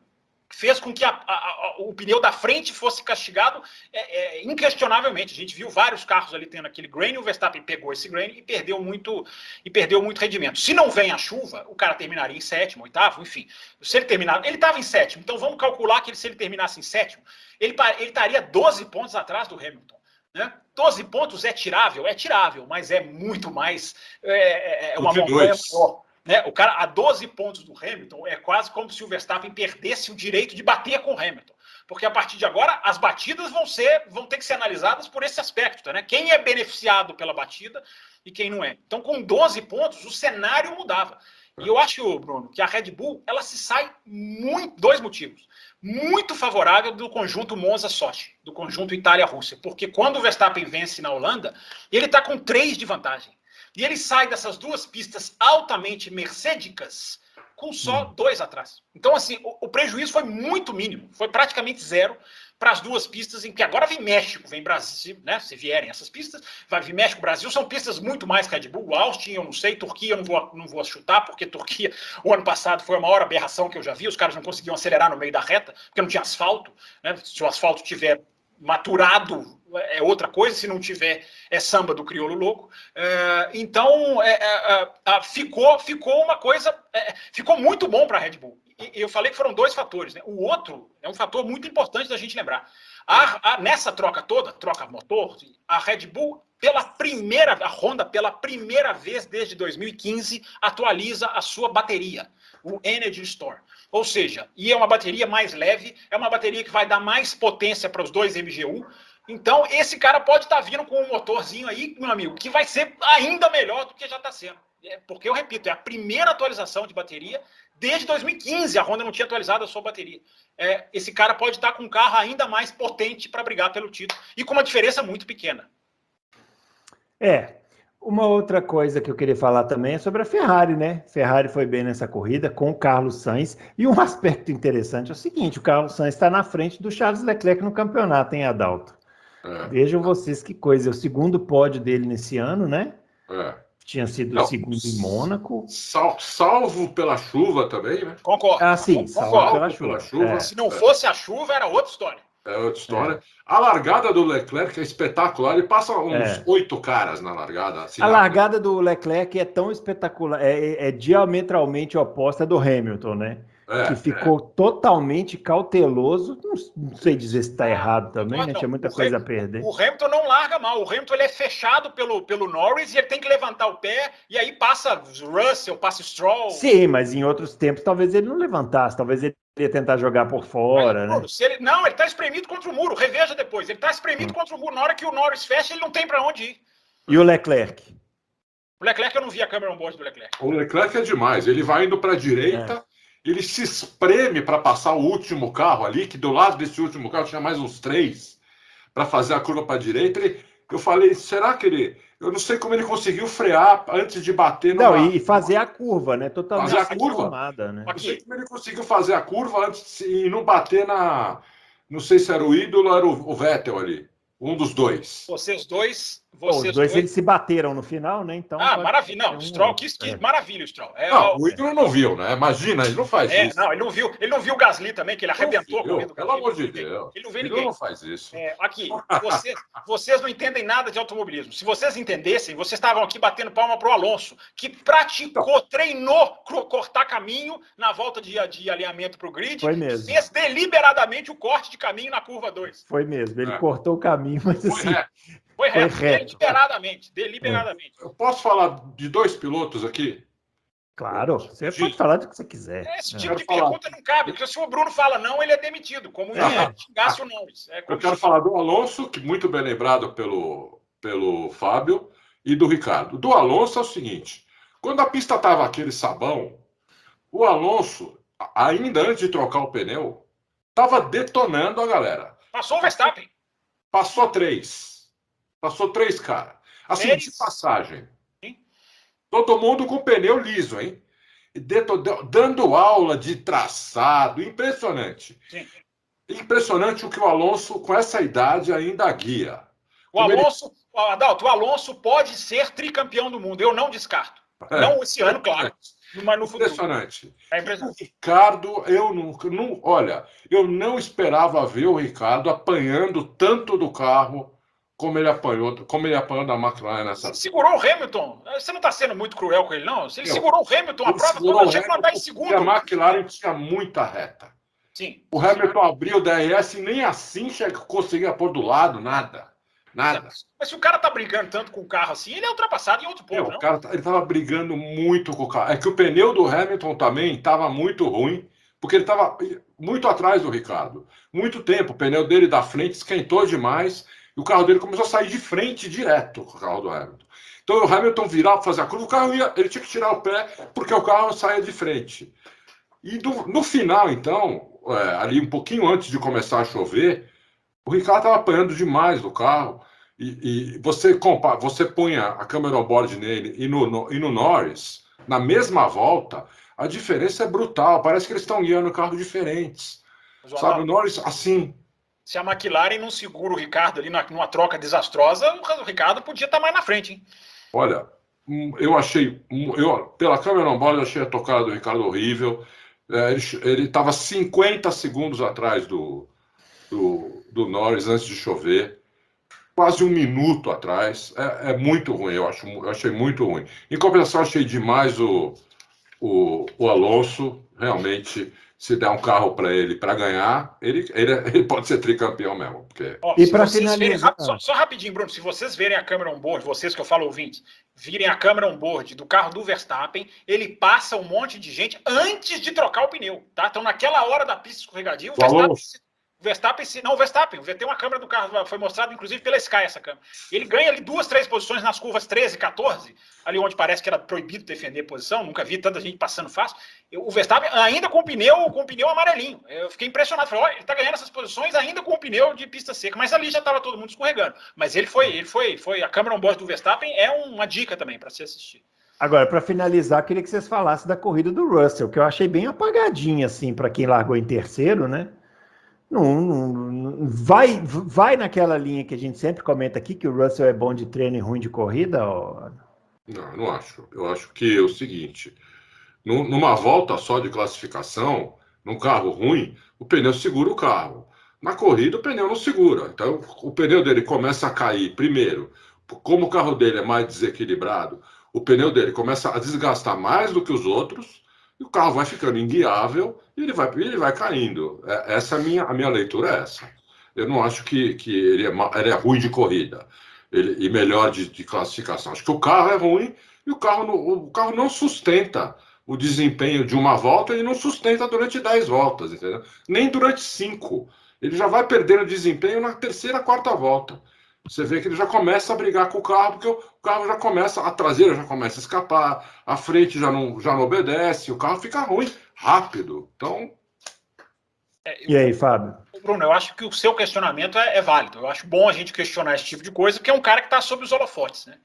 fez com que a, a, a, o pneu da frente fosse castigado é, é, inquestionavelmente. A gente viu vários carros ali tendo aquele grain, o Verstappen pegou esse grain e perdeu muito e perdeu muito rendimento. Se não vem a chuva, o cara terminaria em sétimo, oitavo, enfim. Se ele terminar, ele estava em sétimo, então vamos calcular que ele, se ele terminasse em sétimo, ele, ele estaria 12 pontos atrás do Hamilton. Né? 12 pontos é tirável? É tirável, mas é muito mais. É, é, é uma montanha maior. Né? O cara, a 12 pontos do Hamilton, é quase como se o Verstappen perdesse o direito de bater com o Hamilton. Porque a partir de agora, as batidas vão ser, vão ter que ser analisadas por esse aspecto, né? Quem é beneficiado pela batida e quem não é. Então, com 12 pontos, o cenário mudava. E eu acho, Bruno, que a Red Bull ela se sai muito, dois motivos. Muito favorável do conjunto Monza-Sochi, do conjunto Itália-Rússia. Porque quando o Verstappen vence na Holanda, ele está com três de vantagem. E ele sai dessas duas pistas altamente mercedicas com só hum. dois atrás. Então, assim, o, o, prejuízo foi muito mínimo, foi praticamente zero para as duas pistas em que agora vem México, vem Brasil, né? Se vierem essas pistas, vai vir México, Brasil, são pistas muito mais Red Bull, Austin, eu não sei, Turquia eu não vou, não vou chutar, porque Turquia, o ano passado, foi a maior aberração que eu já vi, os caras não conseguiam acelerar no meio da reta, porque não tinha asfalto, né? Se o asfalto tiver maturado é outra coisa, se não tiver é samba do crioulo louco. É, então é, é, é ficou, ficou uma coisa, é, ficou muito bom para a Red Bull. E eu falei que foram dois fatores. Né? O outro é um fator muito importante da gente lembrar. A, a, nessa troca toda, troca motor, a Red Bull, pela primeira, a Honda, pela primeira vez desde 2015, atualiza a sua bateria, o Energy Store. Ou seja, e é uma bateria mais leve, é uma bateria que vai dar mais potência para os dois MGU. Então, esse cara pode estar tá vindo com um motorzinho aí, meu amigo, que vai ser ainda melhor do que já está sendo. É, porque, eu repito, é a primeira atualização de bateria desde 2015. A Honda não tinha atualizado a sua bateria. É, esse cara pode estar tá com um carro ainda mais potente para brigar pelo título e com uma diferença muito pequena. É, Uma outra coisa que eu queria falar também é sobre a Ferrari, né? Ferrari foi bem nessa corrida com o Carlos Sainz. E um aspecto interessante é o seguinte: o Carlos Sainz está na frente do Charles Leclerc no campeonato, hein, Adalto? É. Vejam vocês que coisa. É o segundo pódio dele nesse ano, né? É. Tinha sido o segundo em Mônaco. Sal, salvo pela chuva também, né? Concordo. Ah, sim, salvo pela chuva. Pela chuva. É. Se não fosse a chuva, era outra história. É outra história. É. A largada do Leclerc é espetacular. Ele passa uns é. oito caras na largada. Assim, a largada do Leclerc é tão espetacular, é, é, diametralmente oposta do Hamilton, né? É, que ficou é. totalmente cauteloso. Não, sei dizer se está errado também, não, né? Tinha muita coisa Hamilton, a perder. O Hamilton não larga mal. O Hamilton ele é fechado pelo, pelo Norris e ele tem que levantar o pé e aí passa Russell, passa Stroll. Sim, mas em outros tempos talvez ele não levantasse, talvez ele ia tentar jogar por fora, mas, né? Ele, não, ele está espremido contra o muro. Reveja depois. Ele está espremido hum. contra o muro. Na hora que o Norris fecha, ele não tem para onde ir. E o Leclerc? O Leclerc eu não vi a câmera on board do Leclerc. O Leclerc é demais. Ele vai indo para a direita. É ele se espreme para passar o último carro ali, que do lado desse último carro tinha mais uns três, para fazer a curva para a direita. Ele, eu falei, será que ele. Eu não sei como ele conseguiu frear antes de bater no. Não, e fazer a curva, né? Totalmente fazer a curva. Formada, né? Não sei como ele conseguiu fazer a curva antes de não bater na. Não sei se era o ídolo, era o Vettel ali. Um dos dois. Vocês dois. Vocês os dois, eles se bateram no final, né? Então. Ah, maravilha. Não, o Stroll, que, que é. maravilha o Stroll. É, não, o ídolo não viu, né? Imagina, ele não faz é, isso. Não, ele não viu. Ele não viu o Gasly também, que ele arrebentou com o Pelo amor de Deus. Ele não vê ninguém. Ele não faz isso. É, aqui, vocês, vocês não entendem nada de automobilismo. Se vocês entendessem, vocês estavam aqui batendo palma pro Alonso, que praticou, então, treinou cortar caminho na volta de, de alinhamento pro grid. Foi mesmo. Fez deliberadamente o corte de caminho na curva 2. Foi mesmo. Ele é. cortou o caminho, mas Foi assim. É. Foi reto, Foi reto. deliberadamente, deliberadamente. Eu posso falar de dois pilotos aqui? Claro, você Gil. pode falar do que você quiser. Esse tipo de falar. pergunta não cabe, porque se o Bruno fala não, ele é demitido, como é. xingasse o não. É eu quero falar do Alonso, que muito bem lembrado pelo, pelo Fábio, e do Ricardo. Do Alonso é o seguinte: quando a pista estava aquele sabão, o Alonso, ainda antes de trocar o pneu, estava detonando a galera. Passou o Verstappen. Passou três. Passou três caras. Assim, é de passagem. Todo mundo com pneu liso, hein? Dando aula de traçado. Impressionante. Sim. Impressionante o que o Alonso, com essa idade, ainda guia. O Como Alonso, ele... Adalto, o Alonso pode ser tricampeão do mundo. Eu não descarto. É. Não esse ano, claro. Mas no futuro. Impressionante. É impressionante. O Ricardo, eu não, não. Olha, eu não esperava ver o Ricardo apanhando tanto do carro como ele apanhou, como ele apanhou da McLaren nessa. Segurou o Hamilton. Você não está sendo muito cruel com ele, não? Se ele segurou o Hamilton, a prova toda tinha que andar em segundo. a McLaren tinha muita reta. Sim. O Hamilton sim. abriu o DRS e nem assim conseguia pôr do lado, nada. Nada. Mas se o cara tá brigando tanto com o carro assim, ele é ultrapassado em outro ponto. É, não? O cara, tá, ele tava brigando muito com o carro. É que o pneu do Hamilton também estava muito ruim, porque ele estava muito atrás do Ricardo. Muito tempo. O pneu dele da frente esquentou demais e o carro dele começou a sair de frente direto com o carro do Hamilton. Então o Hamilton virava para fazer a curva, o carro ia, ele tinha que tirar o pé porque o carro saía de frente. E do, no final, então, é, ali um pouquinho antes de começar a chover, o Ricardo estava apanhando demais do carro. E, e você compara, você põe a, câmera on-board nele e no, no, e no Norris, na mesma volta, a diferença é brutal. Parece que eles estão guiando carros diferentes. Sabe, o Norris, assim, se a McLaren não segura o Ricardo ali numa troca desastrosa, o Ricardo podia estar mais na frente. Hein? Olha, hum, eu achei, hum, eu, pela câmera on bola, eu achei a tocada do Ricardo horrível. É, ele estava 50 segundos atrás do, do, do, Norris antes de chover. Quase um minuto atrás. É, é muito ruim, eu, acho, eu achei muito ruim. Em compensação, achei demais o, o, o Alonso. Realmente se der um carro para ele para ganhar, ele, ele, ele, pode ser tricampeão mesmo. Porque... Oh, e para finalizar. só, só, rapidinho, Bruno, se vocês verem a câmera on-board, vocês que eu falo ouvintes, virem a câmera on-board do carro do Verstappen, ele passa um monte de gente antes de trocar o pneu. Tá? Então, naquela hora da pista escorregadia, o Verstappen, Verstappen, não, o Verstappen, tem uma câmera do carro, foi mostrado inclusive pela Sky essa câmera. Ele ganha ali duas, três posições nas curvas 13 e 14, ali onde parece que era proibido defender posição, nunca vi tanta gente passando fácil. O Verstappen ainda com o pneu, com o pneu amarelinho. Eu fiquei impressionado, falei, olha, ele tá ganhando essas posições ainda com o pneu de pista seca, mas ali já estava todo mundo escorregando. Mas ele foi, ele foi, foi a câmera on-board do Verstappen é uma dica também para se assistir. Agora, para finalizar, queria que vocês falassem da corrida do Russell, que eu achei bem apagadinha, assim, para quem largou em terceiro, né? Não, não, vai, vai naquela linha que a gente sempre comenta aqui, que o Russell é bom de treino e ruim de corrida? Ou... Não, não acho. Eu acho que é o seguinte: numa volta só de classificação, num carro ruim, o pneu segura o carro. Na corrida, o pneu não segura. Então, o pneu dele começa a cair primeiro. Como o carro dele é mais desequilibrado, o pneu dele começa a desgastar mais do que os outros o carro vai ficando inguiável e ele vai, ele vai caindo. É, essa é a minha, a minha leitura é essa. Eu não acho que, que ele, é, ele é ruim de corrida ele, e melhor de, de, classificação. Acho que o carro é ruim e o carro, não, o carro não sustenta o desempenho de uma volta, ele não sustenta durante 10 voltas, entendeu? Nem durante cinco. Ele já vai perdendo desempenho na terceira, quarta volta. Você vê que ele já começa a brigar com o carro, porque o carro já começa, a traseira já começa a escapar, a frente já não, já não obedece, o carro fica ruim rápido. Então. É, e aí, Fábio? Bruno, eu acho que o seu questionamento é, é, válido. Eu acho bom a gente questionar esse tipo de coisa, porque é um cara que está sob os holofotes, né?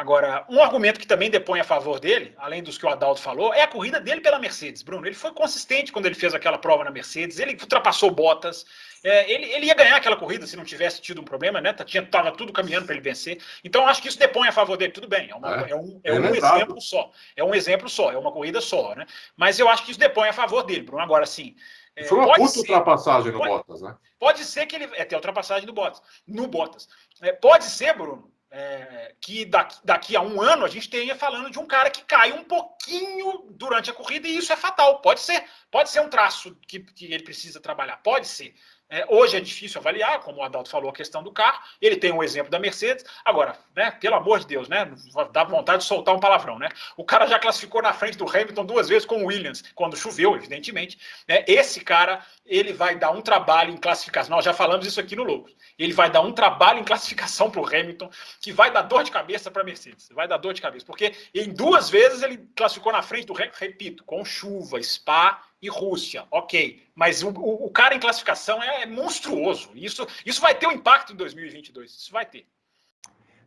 Agora, um argumento que também depõe a favor dele, além dos que o Adalto falou, é a corrida dele pela Mercedes, Bruno. Ele foi consistente quando ele fez aquela prova na Mercedes, ele ultrapassou Bottas, é, ele, ele, ia ganhar aquela corrida se não tivesse tido um problema, né? Tinha, tava tudo caminhando para ele vencer. Então, acho que isso depõe a favor dele. Tudo bem, é, uma, é, é um, é, é um exemplo só. É um exemplo só, é uma corrida só, né? Mas eu acho que isso depõe a favor dele, Bruno. Agora, sim. É, foi uma puta ser, ultrapassagem no pode, Bottas, né? Pode ser que ele. É, tem ultrapassagem do Bottas. No Bottas. É, pode ser, Bruno, é, que daqui, daqui, a um ano a gente tenha falando de um cara que cai um pouquinho durante a corrida e isso é fatal. Pode ser, pode ser um traço que, que ele precisa trabalhar, pode ser. É, hoje é difícil avaliar, como o Adalto falou, a questão do carro. Ele tem um exemplo da Mercedes. Agora, né, pelo amor de Deus, né, dá vontade de soltar um palavrão. Né? O cara já classificou na frente do Hamilton duas vezes com o Williams, quando choveu, evidentemente. Né? Esse cara, ele vai dar um trabalho em classificação. Nós já falamos isso aqui no Loucos. Ele vai dar um trabalho em classificação para o Hamilton, que vai dar dor de cabeça para a Mercedes. Vai dar dor de cabeça, porque em duas vezes ele classificou na frente do Hamilton, repito, com chuva, Spa e Rússia, ok. Mas o, o, o cara em classificação é, é, monstruoso. Isso, isso vai ter um impacto em 2022. Isso vai ter.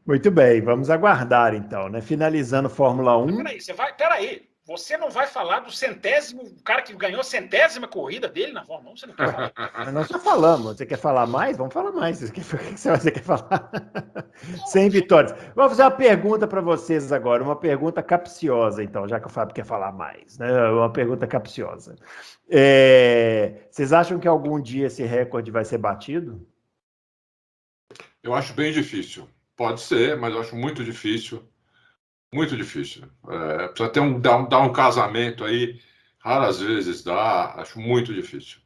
Muito bem, vamos aguardar então, né? Finalizando Fórmula 1. Peraí, você vai. Peraí. Você não vai falar do centésimo, o cara que ganhou a centésima corrida dele na Fórmula 1, você não quer falar. nós já falamos. Você quer falar mais? Vamos falar mais. O que você quer falar? Sem vitórias. Vou fazer uma pergunta para vocês agora, uma pergunta capciosa, então, já que o Fábio quer falar mais. Né? Uma pergunta capciosa. É... Vocês acham que algum dia esse recorde vai ser batido? Eu acho bem difícil. Pode ser, mas eu acho muito difícil. Muito difícil. É, precisa ter um dar, um dar, um casamento aí, raras vezes dá, acho muito difícil.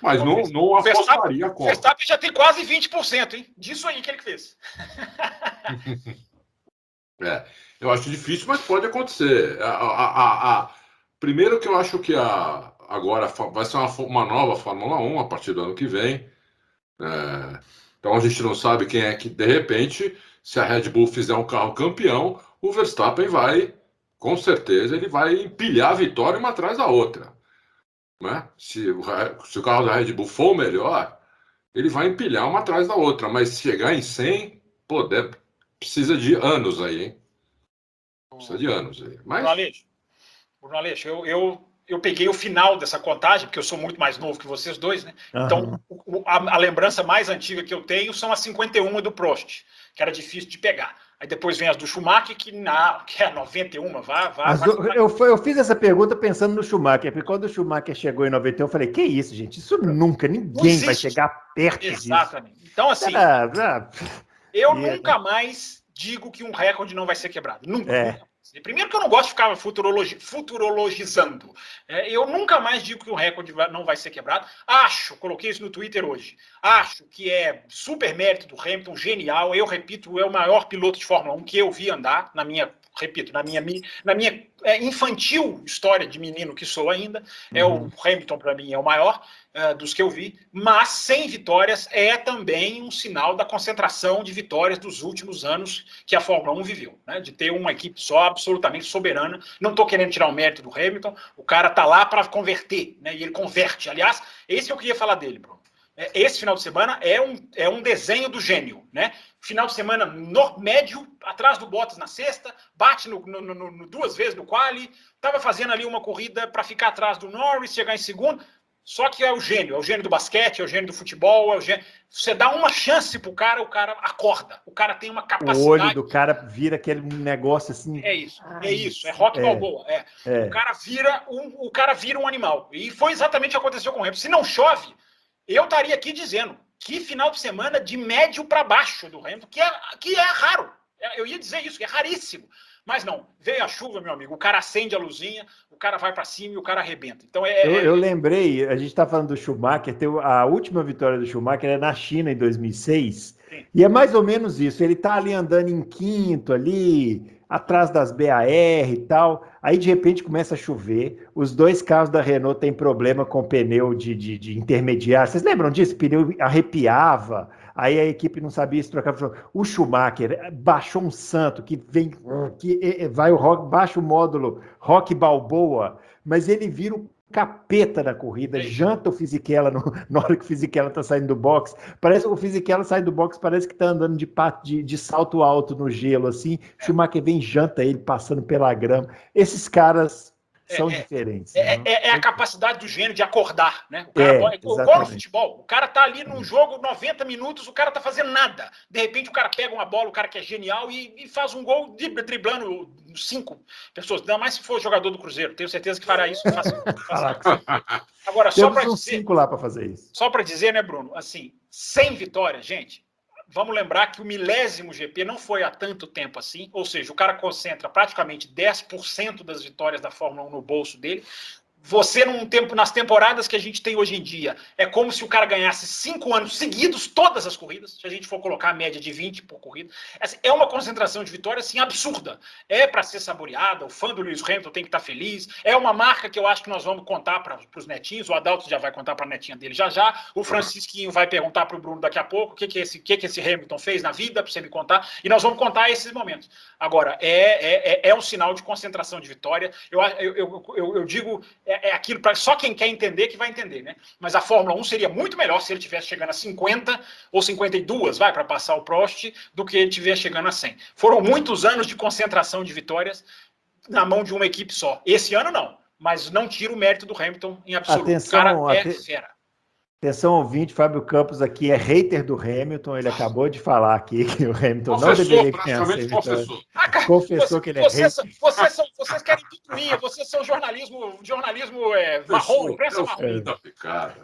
Mas não, não apostaria contra. Verstappen já tem quase 20%, hein? Disso aí que ele fez. é, eu acho difícil, mas pode acontecer. A, a, a, a, primeiro que eu acho que a, agora vai ser uma, uma nova Fórmula 1 a partir do ano que vem. É, então a gente não sabe quem é que, de repente, se a Red Bull fizer um carro campeão, o Verstappen vai, com certeza, ele vai empilhar a vitória uma atrás da outra. Né? Se, o, se o carro da Red Bull for o melhor, ele vai empilhar uma atrás da outra. Mas se chegar em 100, pô, deve, precisa de anos aí, hein? Precisa de anos aí. Mas... Bruno Aleixo, Bruno Aleixo eu, eu, eu peguei o final dessa contagem, porque eu sou muito mais novo que vocês dois, né? Uhum. Então, o, a, a, lembrança mais antiga que eu tenho são as 51 do Prost, que era difícil de pegar. Aí depois vem as do Schumacher, que, na, que é 91, vá, vá. Do, eu, eu fiz essa pergunta pensando no Schumacher, porque quando o Schumacher chegou em 91, eu falei, que isso, gente? Isso nunca, ninguém vai chegar perto Exatamente. disso. Então, assim, eu nunca mais digo que um recorde não vai ser quebrado. Nunca. É. Primeiro que eu não gosto de ficar futurologi futurologizando. É, eu nunca mais digo que o recorde não vai ser quebrado. Acho, coloquei isso no Twitter hoje, acho que é super mérito do Hamilton, genial. Eu repito, é o maior piloto de Fórmula 1 que eu vi andar na minha repito, na minha, na minha é, infantil história de menino que sou ainda, é uhum. o Hamilton para mim é o maior uh, dos que eu vi, mas sem vitórias é também um sinal da concentração de vitórias dos últimos anos que a Fórmula 1 viveu, né? de ter uma equipe só absolutamente soberana. Não estou querendo tirar o mérito do Hamilton, o cara tá lá para converter, né? e ele converte. Aliás, esse que eu queria falar dele, Bruno. É, esse final de semana é um, é um desenho do gênio, né? Final de semana no, médio, atrás do Bottas na sexta, bate no, no, no, duas vezes no quali, estava fazendo ali uma corrida para ficar atrás do Norris, chegar em segundo, só que é o gênio, é o gênio do basquete, é o gênio do futebol, é o gênio... Você dá uma chance pro cara, o cara acorda. O cara tem uma capacidade. O olho do cara vira aquele negócio assim. É isso, é isso, é rock é, balboa. É. é. O cara vira um, o cara vira um animal. E foi exatamente o que aconteceu com o Hamilton. Se não chove, eu estaria aqui dizendo que final de semana de médio para baixo do Hamilton, que é, que é raro. É, eu ia dizer isso, que é raríssimo. Mas não, veio a chuva, meu amigo, o cara acende a luzinha, o cara vai para cima e o cara arrebenta. Então é. Eu, é... eu lembrei, a gente está falando do Schumacher, a última vitória do Schumacher é na China em 2006, Sim. e é mais ou menos isso. Ele está ali andando em quinto ali, atrás das BAR e tal. Aí de repente começa a chover. Os dois carros da Renault têm problema com pneu de, de, de intermediário. Vocês lembram disso? O pneu arrepiava. Aí a equipe não sabia se trocava. O Schumacher baixou um santo que vem, que vai o rock, baixa o módulo Rock Balboa, mas ele vira o capeta da corrida, janta o Fisichella no, na hora que o Fisichella tá saindo do box. Parece o Fisichella sai do box, parece que tá andando de, de, de salto alto no gelo, assim. É. Schumacher vem janta ele passando pela grama. Esses caras são é, é, diferentes. É, né? é, é, a capacidade do gênio de acordar, né? O cara é, igual no futebol. O cara tá ali num jogo 90 minutos, o cara tá fazendo nada. De repente o cara pega uma bola, o cara que é genial e, e faz um gol driblando cinco pessoas. Ainda mais se for jogador do Cruzeiro. Tenho certeza que fará isso. Agora, só para dizer, cinco lá para fazer isso. Só para dizer, né, Bruno? Assim, sem vitória, gente, vamos lembrar que o milésimo GP não foi há tanto tempo assim, ou seja, o cara concentra praticamente 10% das vitórias da Fórmula 1 no bolso dele você num tempo nas temporadas que a gente tem hoje em dia é como se o cara ganhasse cinco anos seguidos todas as corridas se a gente for colocar a média de 20 por corrida. É uma concentração de vitórias assim absurda. É para ser saboreada o fã do Lewis Hamilton tem que estar tá feliz. É uma marca que eu acho que nós vamos contar para os netinhos o Adalto já vai contar para a netinha dele já já. O Francisquinho vai perguntar para o Bruno daqui a pouco o que que esse que que esse Hamilton fez na vida para você me contar. E nós vamos contar esses momentos. Agora é é, é, é um sinal de concentração de vitória. Eu eu, eu, eu, eu digo é, é, aquilo para só quem quer entender que vai entender, né? Mas a Fórmula 1 seria muito melhor se ele tivesse chegando a 50 ou 52, vai, para passar o Prost, do que ele tivesse chegando a 100. Foram muitos anos de concentração de vitórias na mão de uma equipe só. Esse ano não, mas não tira o mérito do Hamilton em absoluto. Atenção, o cara é fera. Atenção ouvinte, Fábio Campos aqui é hater do Hamilton, ele acabou de falar aqui que o Hamilton confessou, não deveria ganhar. Ah, confessou você, que ele é vocês. Vocês, são, vocês querem picuinha, vocês são jornalismo, jornalismo é, marrom, imprensa marrom.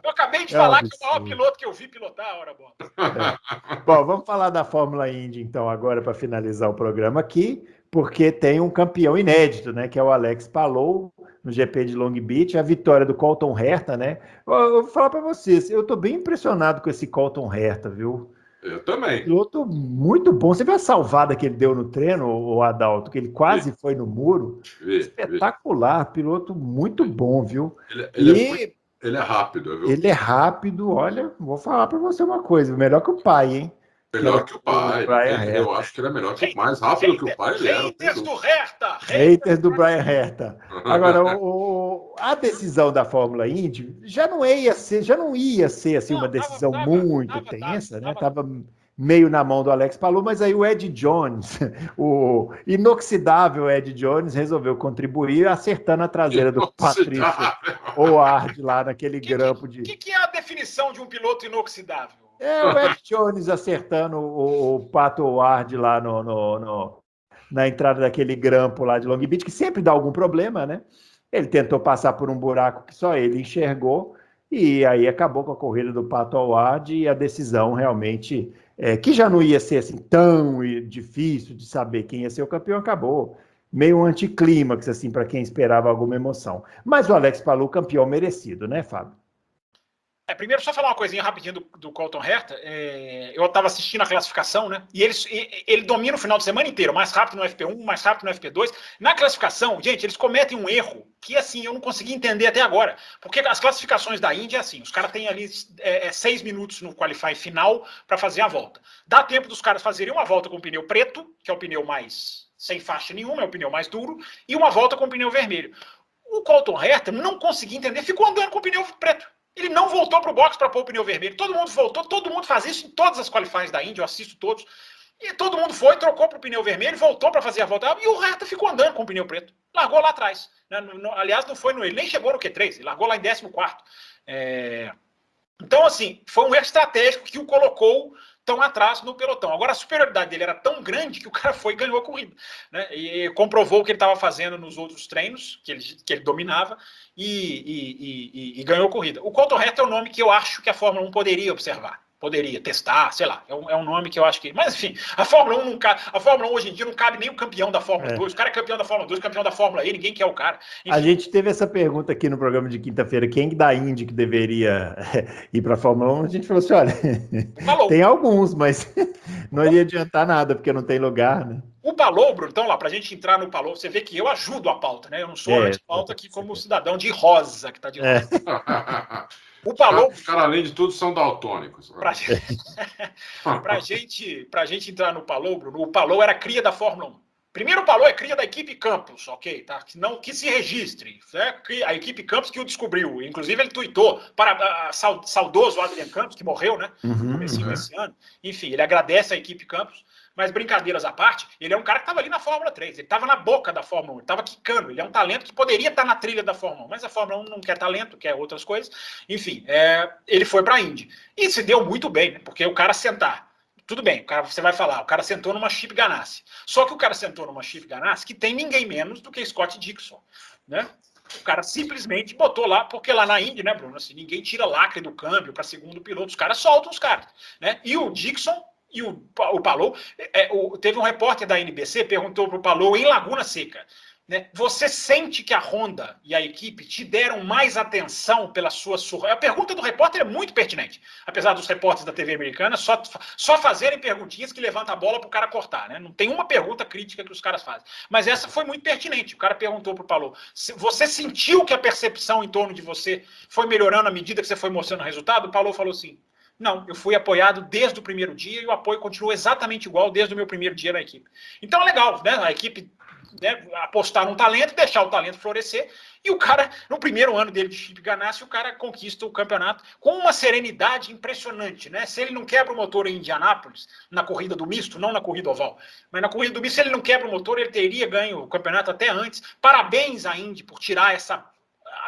Eu acabei de é falar que é o maior piloto que eu vi pilotar, hora boa. É. Bom, vamos falar da Fórmula Indy então agora para finalizar o programa aqui, porque tem um campeão inédito, né, que é o Alex Palou, no GP de Long Beach, a vitória do Colton Herta, né? Eu, eu vou falar para vocês, eu estou bem impressionado com esse Colton Herta, viu? Eu também. Piloto muito bom. Você viu a salvada que ele deu no treino, o Adalto, que ele quase foi no muro? Espetacular, piloto muito bom, viu? Ele, ele, e... é, muito, ele é rápido, viu? Ele é rápido, olha, vou falar para você uma coisa, melhor que o pai, hein? Melhor que o pai. eu acho que ele é melhor que o mais rápido que o pai. Ele era. Haters do Hertha! Haters do Brian Hertha. Agora, o, a decisão da Fórmula Indy já não ia ser, já não ia ser assim, uma decisão tava, muito tava, tensa, tava, né? Tava meio na mão do Alex Palou, mas aí o Ed Jones, o inoxidável Ed Jones, resolveu contribuir acertando a traseira do Patrício Howard lá naquele que, grampo de. O que, que é a definição de um piloto inoxidável? É o Ed Jones acertando o, o Pato Ward lá no, no, no, na entrada daquele grampo lá de Long Beach, que sempre dá algum problema, né? Ele tentou passar por um buraco que só ele enxergou, e aí acabou com a corrida do Pato Ward e a decisão realmente, é, que já não ia ser assim tão difícil de saber quem ia ser o campeão, acabou meio um anticlímax, assim, para quem esperava alguma emoção. Mas o Alex Palu, campeão merecido, né, Fábio? É, primeiro, só falar uma coisinha rapidinho do, do Colton Herta. É, eu estava assistindo a classificação, né? E ele, ele domina o final de semana inteiro, mais rápido no FP1, mais rápido no FP2. Na classificação, gente, eles cometem um erro que, assim, eu não consegui entender até agora. Porque as classificações da Índia é assim: os caras têm ali é, é, seis minutos no qualify final para fazer a volta. Dá tempo dos caras fazerem uma volta com o pneu preto, que é o pneu mais sem faixa nenhuma, é o pneu mais duro, e uma volta com o pneu vermelho. O Colton Herta não consegui entender, ficou andando com o pneu preto. Ele não voltou para o box para pôr o pneu vermelho. Todo mundo voltou, todo mundo faz isso em todas as qualificações da Índia, eu assisto todos. E todo mundo foi, trocou para o pneu vermelho, voltou para fazer a volta. E o Reta ficou andando com o pneu preto. Largou lá atrás. Né? aliás, não foi no. Ele nem chegou no Q3, ele largou lá em 14. É... Então, assim, foi um estratégico que o colocou tão atrás no pelotão. Agora, a superioridade dele era tão grande que o cara foi e ganhou a corrida. Né? E comprovou o que ele estava fazendo nos outros treinos, que ele, que ele dominava, e, e, e, e ganhou a corrida. O Colton Herta é o nome que eu acho que a Fórmula 1 poderia observar poderia testar, sei lá, é um, é um, nome que eu acho que. Mas enfim, a Fórmula 1 não cabe. A Fórmula 1 hoje em dia não cabe nem o campeão da Fórmula é. 2. O cara é campeão da Fórmula 2, campeão da Fórmula E, ninguém quer o cara. Enfim. A gente teve essa pergunta aqui no programa de quinta-feira: quem da Indy que deveria ir para a Fórmula 1? A gente falou assim: olha, Falou. tem alguns, mas não ia adiantar nada, porque não tem lugar, né? O Palobro, então, lá, para a gente entrar no Palobro, você vê que eu ajudo a pauta, né? Eu não sou é, anti-pauta aqui como cidadão de rosa, que está de é. rosa. É. O Palou. Os caras, além de tudo, são daltônicos. Para gente, a gente entrar no Palou, Bruno, o Palou era cria da Fórmula 1. Primeiro o Palou é cria da equipe Campos, ok? Tá? Que, não, que se registre. Né? A equipe Campos que o descobriu. Inclusive, ele tuitou para a, a, saudoso Adrian Campos, que morreu, né? Uhum, no uhum. esse ano. Enfim, ele agradece a equipe Campos. Mas brincadeiras à parte, ele é um cara que estava ali na Fórmula 3, ele estava na boca da Fórmula 1, ele estava quicando, ele é um talento que poderia estar tá na trilha da Fórmula 1, mas a Fórmula 1 não quer talento, quer outras coisas. Enfim, é, ele foi para a Indy. E se deu muito bem, né? porque o cara sentar. Tudo bem, cara, você vai falar, o cara sentou numa Chip Ganassi. Só que o cara sentou numa Chip Ganassi que tem ninguém menos do que Scott Dixon, né? O cara simplesmente botou lá, porque lá na Indy, né, Bruno? Assim, ninguém tira lacre do câmbio para segundo piloto, os caras soltam os caras, né? E o Dixon e o, o Palou, é, o, teve um repórter da NBC perguntou para o Palou em Laguna Seca. Né, você sente que a Honda e a equipe te deram mais atenção pela sua surra? A pergunta do repórter é muito pertinente, apesar dos repórteres da TV americana só, só fazerem perguntinhas que levantam a bola para o cara cortar. Né? Não tem uma pergunta crítica que os caras fazem. Mas essa foi muito pertinente. O cara perguntou para o Palou: você sentiu que a percepção em torno de você foi melhorando à medida que você foi mostrando o resultado? O Palou falou assim: não, eu fui apoiado desde o primeiro dia e o apoio continua exatamente igual desde o meu primeiro dia na equipe. Então é legal, né? A equipe né, apostar no talento, deixar o talento florescer. E o cara, no primeiro ano dele de Chip Ganassi, o cara conquista o campeonato com uma serenidade impressionante, né? Se ele não quebra o motor em Indianápolis, na corrida do misto, não na corrida oval, mas na corrida do misto, se ele não quebra o motor, ele teria ganho o campeonato até antes. Parabéns à Indy por tirar essa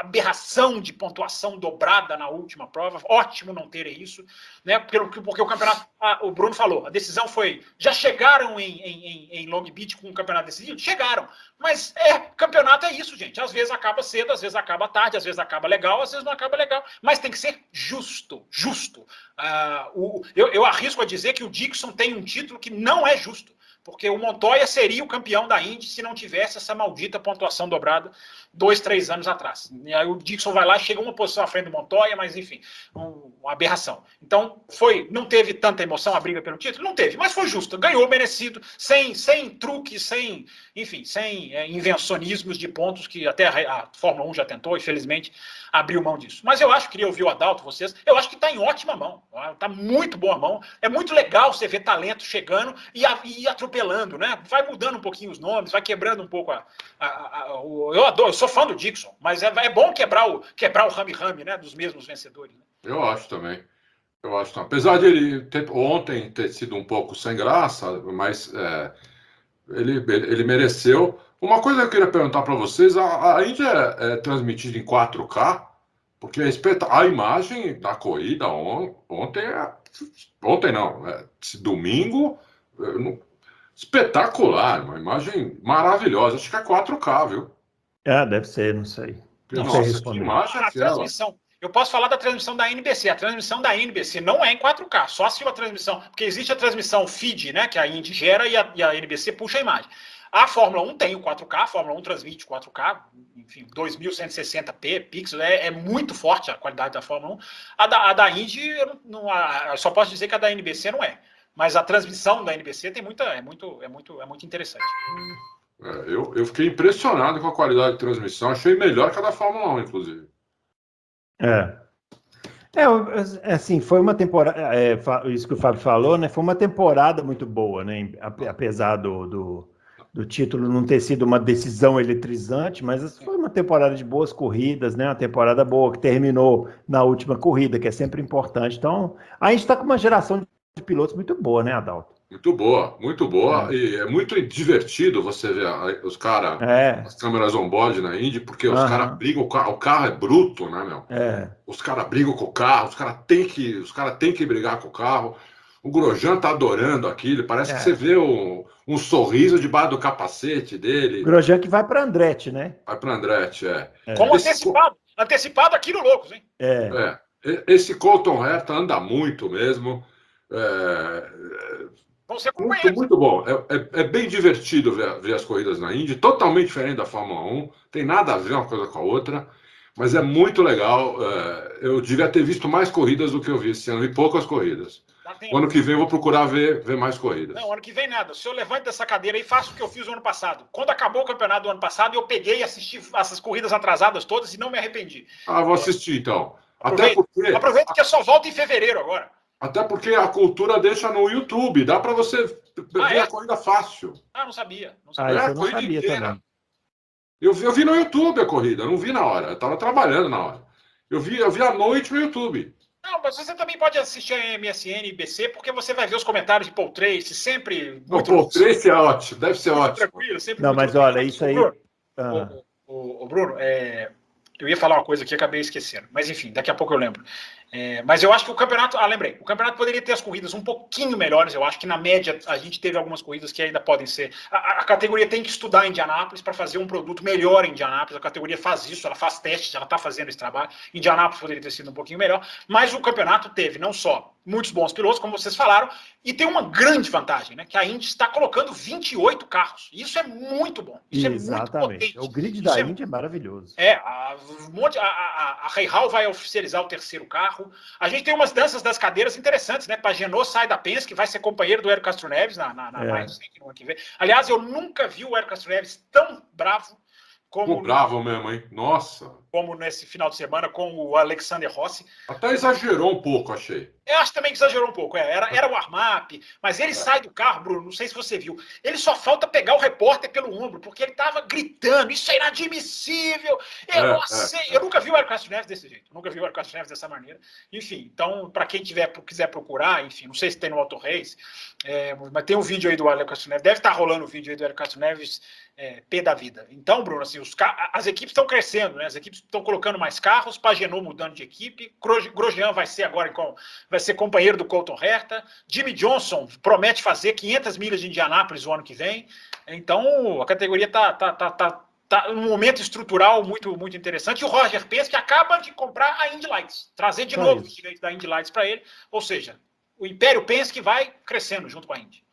aberração de pontuação dobrada na última prova. Ótimo não ter isso, né? Porque, porque o campeonato, o Bruno falou, a decisão foi. Já chegaram em, em, em Long Beach com o campeonato decidido? Chegaram. Mas é, campeonato é isso, gente. Às vezes acaba cedo, às vezes acaba tarde, às vezes acaba legal, às vezes não acaba legal. Mas tem que ser justo, justo. Uh, o, eu, eu arrisco a dizer que o Dixon tem um título que não é justo porque o Montoya seria o campeão da Indy se não tivesse essa maldita pontuação dobrada dois, três anos atrás. E aí o Dixon vai lá, chega uma posição à frente do Montoya, mas enfim, um, uma aberração. Então, foi, não teve tanta emoção a briga pelo título? Não teve, mas foi justo, ganhou merecido, sem, sem truque, sem, enfim, sem é, invencionismos de pontos que até a, a Fórmula 1 já tentou, infelizmente, abriu mão disso. Mas eu acho, queria ouvir o Adalto, vocês, eu acho que está em ótima mão, está muito boa mão. É muito legal você ver talento chegando e, a, e atropelando, né? Vai mudando um pouquinho os nomes, vai quebrando um pouco a. a, a eu adoro, eu sou fã do Dixon, mas é, é bom quebrar o quebrar o rame-rame, né? Dos mesmos vencedores. Né? Eu acho também. Eu acho. Apesar de ele ter, ontem ter sido um pouco sem graça, mas é, ele, ele mereceu. Uma coisa que eu queria perguntar para vocês: a, a Índia é, é transmitida em 4K? Porque a, a imagem da corrida on, ontem, é, ontem não, é, domingo, espetacular, uma imagem maravilhosa. Acho que é 4K, viu? Ah, deve ser, não sei. Não Nossa, sei responder. Que imagem é a transmissão, eu posso falar da transmissão da NBC. A transmissão da NBC não é em 4K, só se a transmissão. Porque existe a transmissão feed, né? Que a Indy gera e a, e a NBC puxa a imagem. A Fórmula 1 tem o 4K, a Fórmula 1 transmite 4K, enfim, 2160p pixels, é, é, muito forte a qualidade da Fórmula 1. A da, a da Indy, eu, não, a, eu só posso dizer que a da NBC não é. Mas a transmissão da NBC tem muita, é, muito, é, muito, é muito interessante. É, eu, eu fiquei impressionado com a qualidade de transmissão, achei melhor que a da Fórmula 1, inclusive. É. É, assim, foi uma temporada, é, isso que o Fábio falou, né? Foi uma temporada muito boa, né? Apesar do, do, do, título não ter sido uma decisão eletrizante, mas foi uma temporada de boas corridas, né? Uma temporada boa que terminou na última corrida, que é sempre importante. Então, a gente está com uma geração de pilotos muito boa, né, Adalto? Muito boa, muito boa. É. E é muito divertido você ver os caras, é. as câmeras on-board na Indy, porque os caras brigam, o carro, o carro é bruto, né, meu? É. Os caras brigam com o carro, os caras têm que, os cara têm que brigar com o carro. O Grosjean tá adorando aquilo, parece é. que você vê um, um sorriso debaixo do capacete dele. Grosjean que vai para Andretti, né? Vai para Andretti, é. é. Como Esse... antecipado, antecipado aqui no Loucos, hein? É. é. Esse Colton Herta anda muito mesmo. É, Vão ser muito, muito bom. É, é, é, bem divertido ver, ver as corridas na Indy, totalmente diferente da Fórmula 1, tem nada a ver uma coisa com a outra, mas é muito legal. É, eu devia ter visto mais corridas do que eu vi esse ano, e poucas corridas. O ano que vem eu vou procurar ver, ver mais corridas. Não, ano que vem nada. Se eu levanto dessa cadeira e faço o que eu fiz no ano passado. Quando acabou o campeonato do ano passado, eu peguei e assisti essas corridas atrasadas todas e não me arrependi. Ah, vou assistir então. Até porque... Aproveita que eu só volto em fevereiro agora. Até porque a cultura deixa no YouTube, dá para você ah, ver é? a corrida fácil. Ah, não sabia. Não sabia. Ah, é, a corrida sabia inteira. Também. Eu vi, eu vi no YouTube a corrida, não vi na hora. Eu estava trabalhando na hora. Eu vi, eu vi à noite no YouTube. Não, mas você também pode assistir a MSN e BC, porque você vai ver os comentários de Paul Trace, sempre. O Paul Trace é ótimo, deve ser ótimo. Tranquilo, sempre Não, mas olha, isso aí. Bruno, ah. o, o, o, Bruno é, eu ia falar uma coisa aqui e acabei esquecendo. Mas enfim, daqui a pouco eu lembro. É, mas eu acho que o campeonato. Ah, lembrei. O campeonato poderia ter as corridas um pouquinho melhores. Eu acho que na média a gente teve algumas corridas que ainda podem ser. A, a categoria tem que estudar Indianápolis para fazer um produto melhor em Indianápolis. A categoria faz isso, ela faz testes, ela está fazendo esse trabalho. Indianápolis poderia ter sido um pouquinho melhor. Mas o campeonato teve não só muitos bons pilotos, como vocês falaram, e tem uma grande vantagem, né? Que a Indy está colocando 28 carros. Isso é muito bom. Isso Exatamente. é muito potente. O grid da Isso Indy é, é, maravilhoso. É, a, a, a, a Hall vai oficializar o terceiro carro A gente tem umas danças das cadeiras interessantes, né? Pagenot sai da Penske, vai ser companheiro do Hélio Castro Neves na, na, na é. mais, no ano que vem. Aliás, eu nunca vi o Hélio Castro Neves tão bravo como. Pô, bravo mesmo, hein? Nossa! Como nesse final de semana com o Alexander Rossi. Até exagerou um pouco, achei. Eu acho também que exagerou um pouco. É, era, era o armap, mas ele é. sai do carro, Bruno. Não sei se você viu. Ele só falta pegar o repórter pelo ombro, porque ele estava gritando: Isso é inadmissível! Eu, é, é, eu nunca vi o Hélio Castro Neves desse jeito. Nunca vi o Hélio Castro Neves dessa maneira. Enfim, então, para quem tiver, quiser procurar, enfim, não sei se tem no Auto Race, é, mas tem um vídeo aí do Hélio Castro Neves. Deve estar tá rolando o vídeo aí do Hélio Castro Neves é, P da vida. Então, Bruno, assim, os, as equipes estão crescendo, né? As equipes estão colocando mais carros, Pagenot mudando de equipe, Grosjean vai ser agora vai ser companheiro do Colton Herta, Jimmy Johnson promete fazer 500 milhas de Indianápolis o ano que vem. Então, a categoria está tá, tá, tá, tá num momento estrutural muito, muito interessante. E o Roger Penske acaba de comprar a Indy Lights, trazer de é novo os direitos da Indy Lights para ele. Ou seja, o Império Penske vai crescendo junto com a Indy.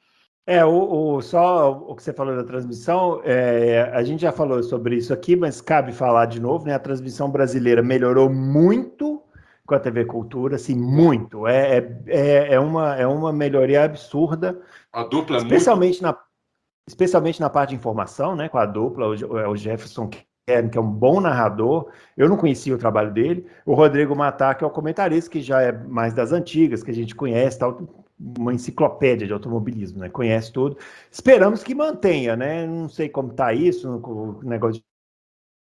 É, o, o, só o que você falou da transmissão, é, a gente já falou sobre isso aqui, mas cabe falar de novo, né? A transmissão brasileira melhorou muito com a TV Cultura, assim, muito. É, é, é, é uma, é uma melhoria absurda. A dupla é especialmente muito... na Especialmente na parte de informação, né? Com a dupla, o, o Jefferson que é um bom narrador. Eu não conhecia o trabalho dele. O Rodrigo Matar, que é o comentarista, que já é mais das antigas, que a gente conhece, tal, uma enciclopédia de automobilismo, né? Conhece tudo. Esperamos que mantenha, né? Não sei como está isso, o negócio de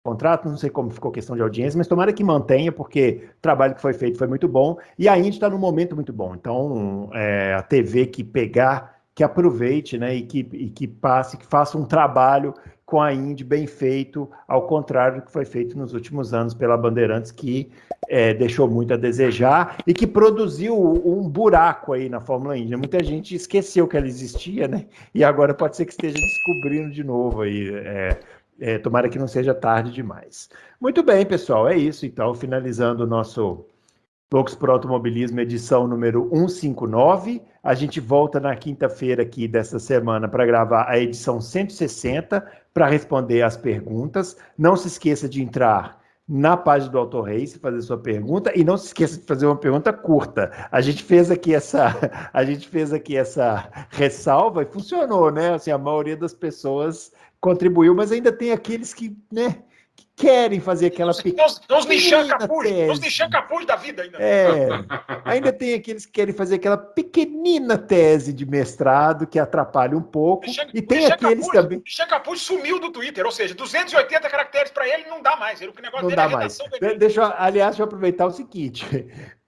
contrato, não sei como ficou a questão de audiência, mas tomara que mantenha, porque o trabalho que foi feito foi muito bom e a Indy está num momento muito bom. Então, é, a TV que pegar, que aproveite, né? E que, e que passe, que faça um trabalho com a Indy bem feito, ao contrário do que foi feito nos últimos anos pela Bandeirantes, que é, deixou muito a desejar e que produziu um buraco aí na Fórmula Indy. Muita gente esqueceu que ela existia, né? E agora pode ser que esteja descobrindo de novo aí. É, é, tomara que não seja tarde demais. Muito bem, pessoal, é isso. Então, finalizando o nosso Loucos por Automobilismo, edição número 159. A gente volta na quinta-feira aqui dessa semana para gravar a edição 160 para responder as perguntas. Não se esqueça de entrar na página do Auto Race, fazer sua pergunta e não se esqueça de fazer uma pergunta curta. A gente fez aqui essa, a gente fez aqui essa ressalva e funcionou, né? Assim, a maioria das pessoas contribuiu, mas ainda tem aqueles que, né, querem fazer aquela pequena. Os Nishan Capuz, da vida ainda. É, ainda tem aqueles que querem fazer aquela pequenina tese de mestrado que atrapalha um pouco. e tem aqueles Capuz, também. Capuz sumiu do Twitter, ou seja, 280 caracteres para ele não dá mais. Ele, o negócio não dá é mais. Deixa eu, aliás, deixa eu aproveitar o seguinte: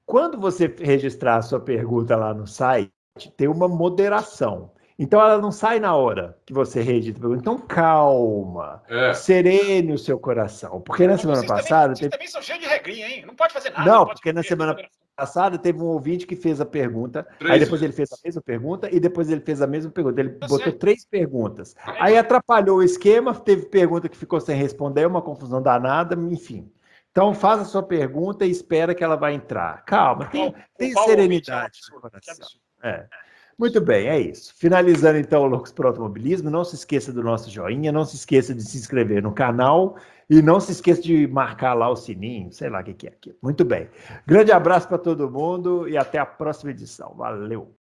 quando você registrar a sua pergunta lá no site, tem uma moderação. Então ela não sai na hora que você reedita. Então calma, é. serene o seu coração. Porque na semana passada. Também, teve... também são cheios de regrinha, hein? Não pode fazer nada. Não, não porque na semana passada teve um ouvinte que fez a pergunta, três aí depois vezes. ele fez a mesma pergunta e depois ele fez a mesma pergunta. Ele tá botou três perguntas. É. Aí atrapalhou o esquema, teve pergunta que ficou sem responder, uma confusão danada, enfim. Então faça a sua pergunta e espera que ela vai entrar. Calma, tem, tem serenidade no coração. É. Muito bem, é isso. Finalizando então o Loucos para Automobilismo, não se esqueça do nosso joinha, não se esqueça de se inscrever no canal e não se esqueça de marcar lá o sininho, sei lá o que é aquilo. Muito bem. Grande abraço para todo mundo e até a próxima edição. Valeu!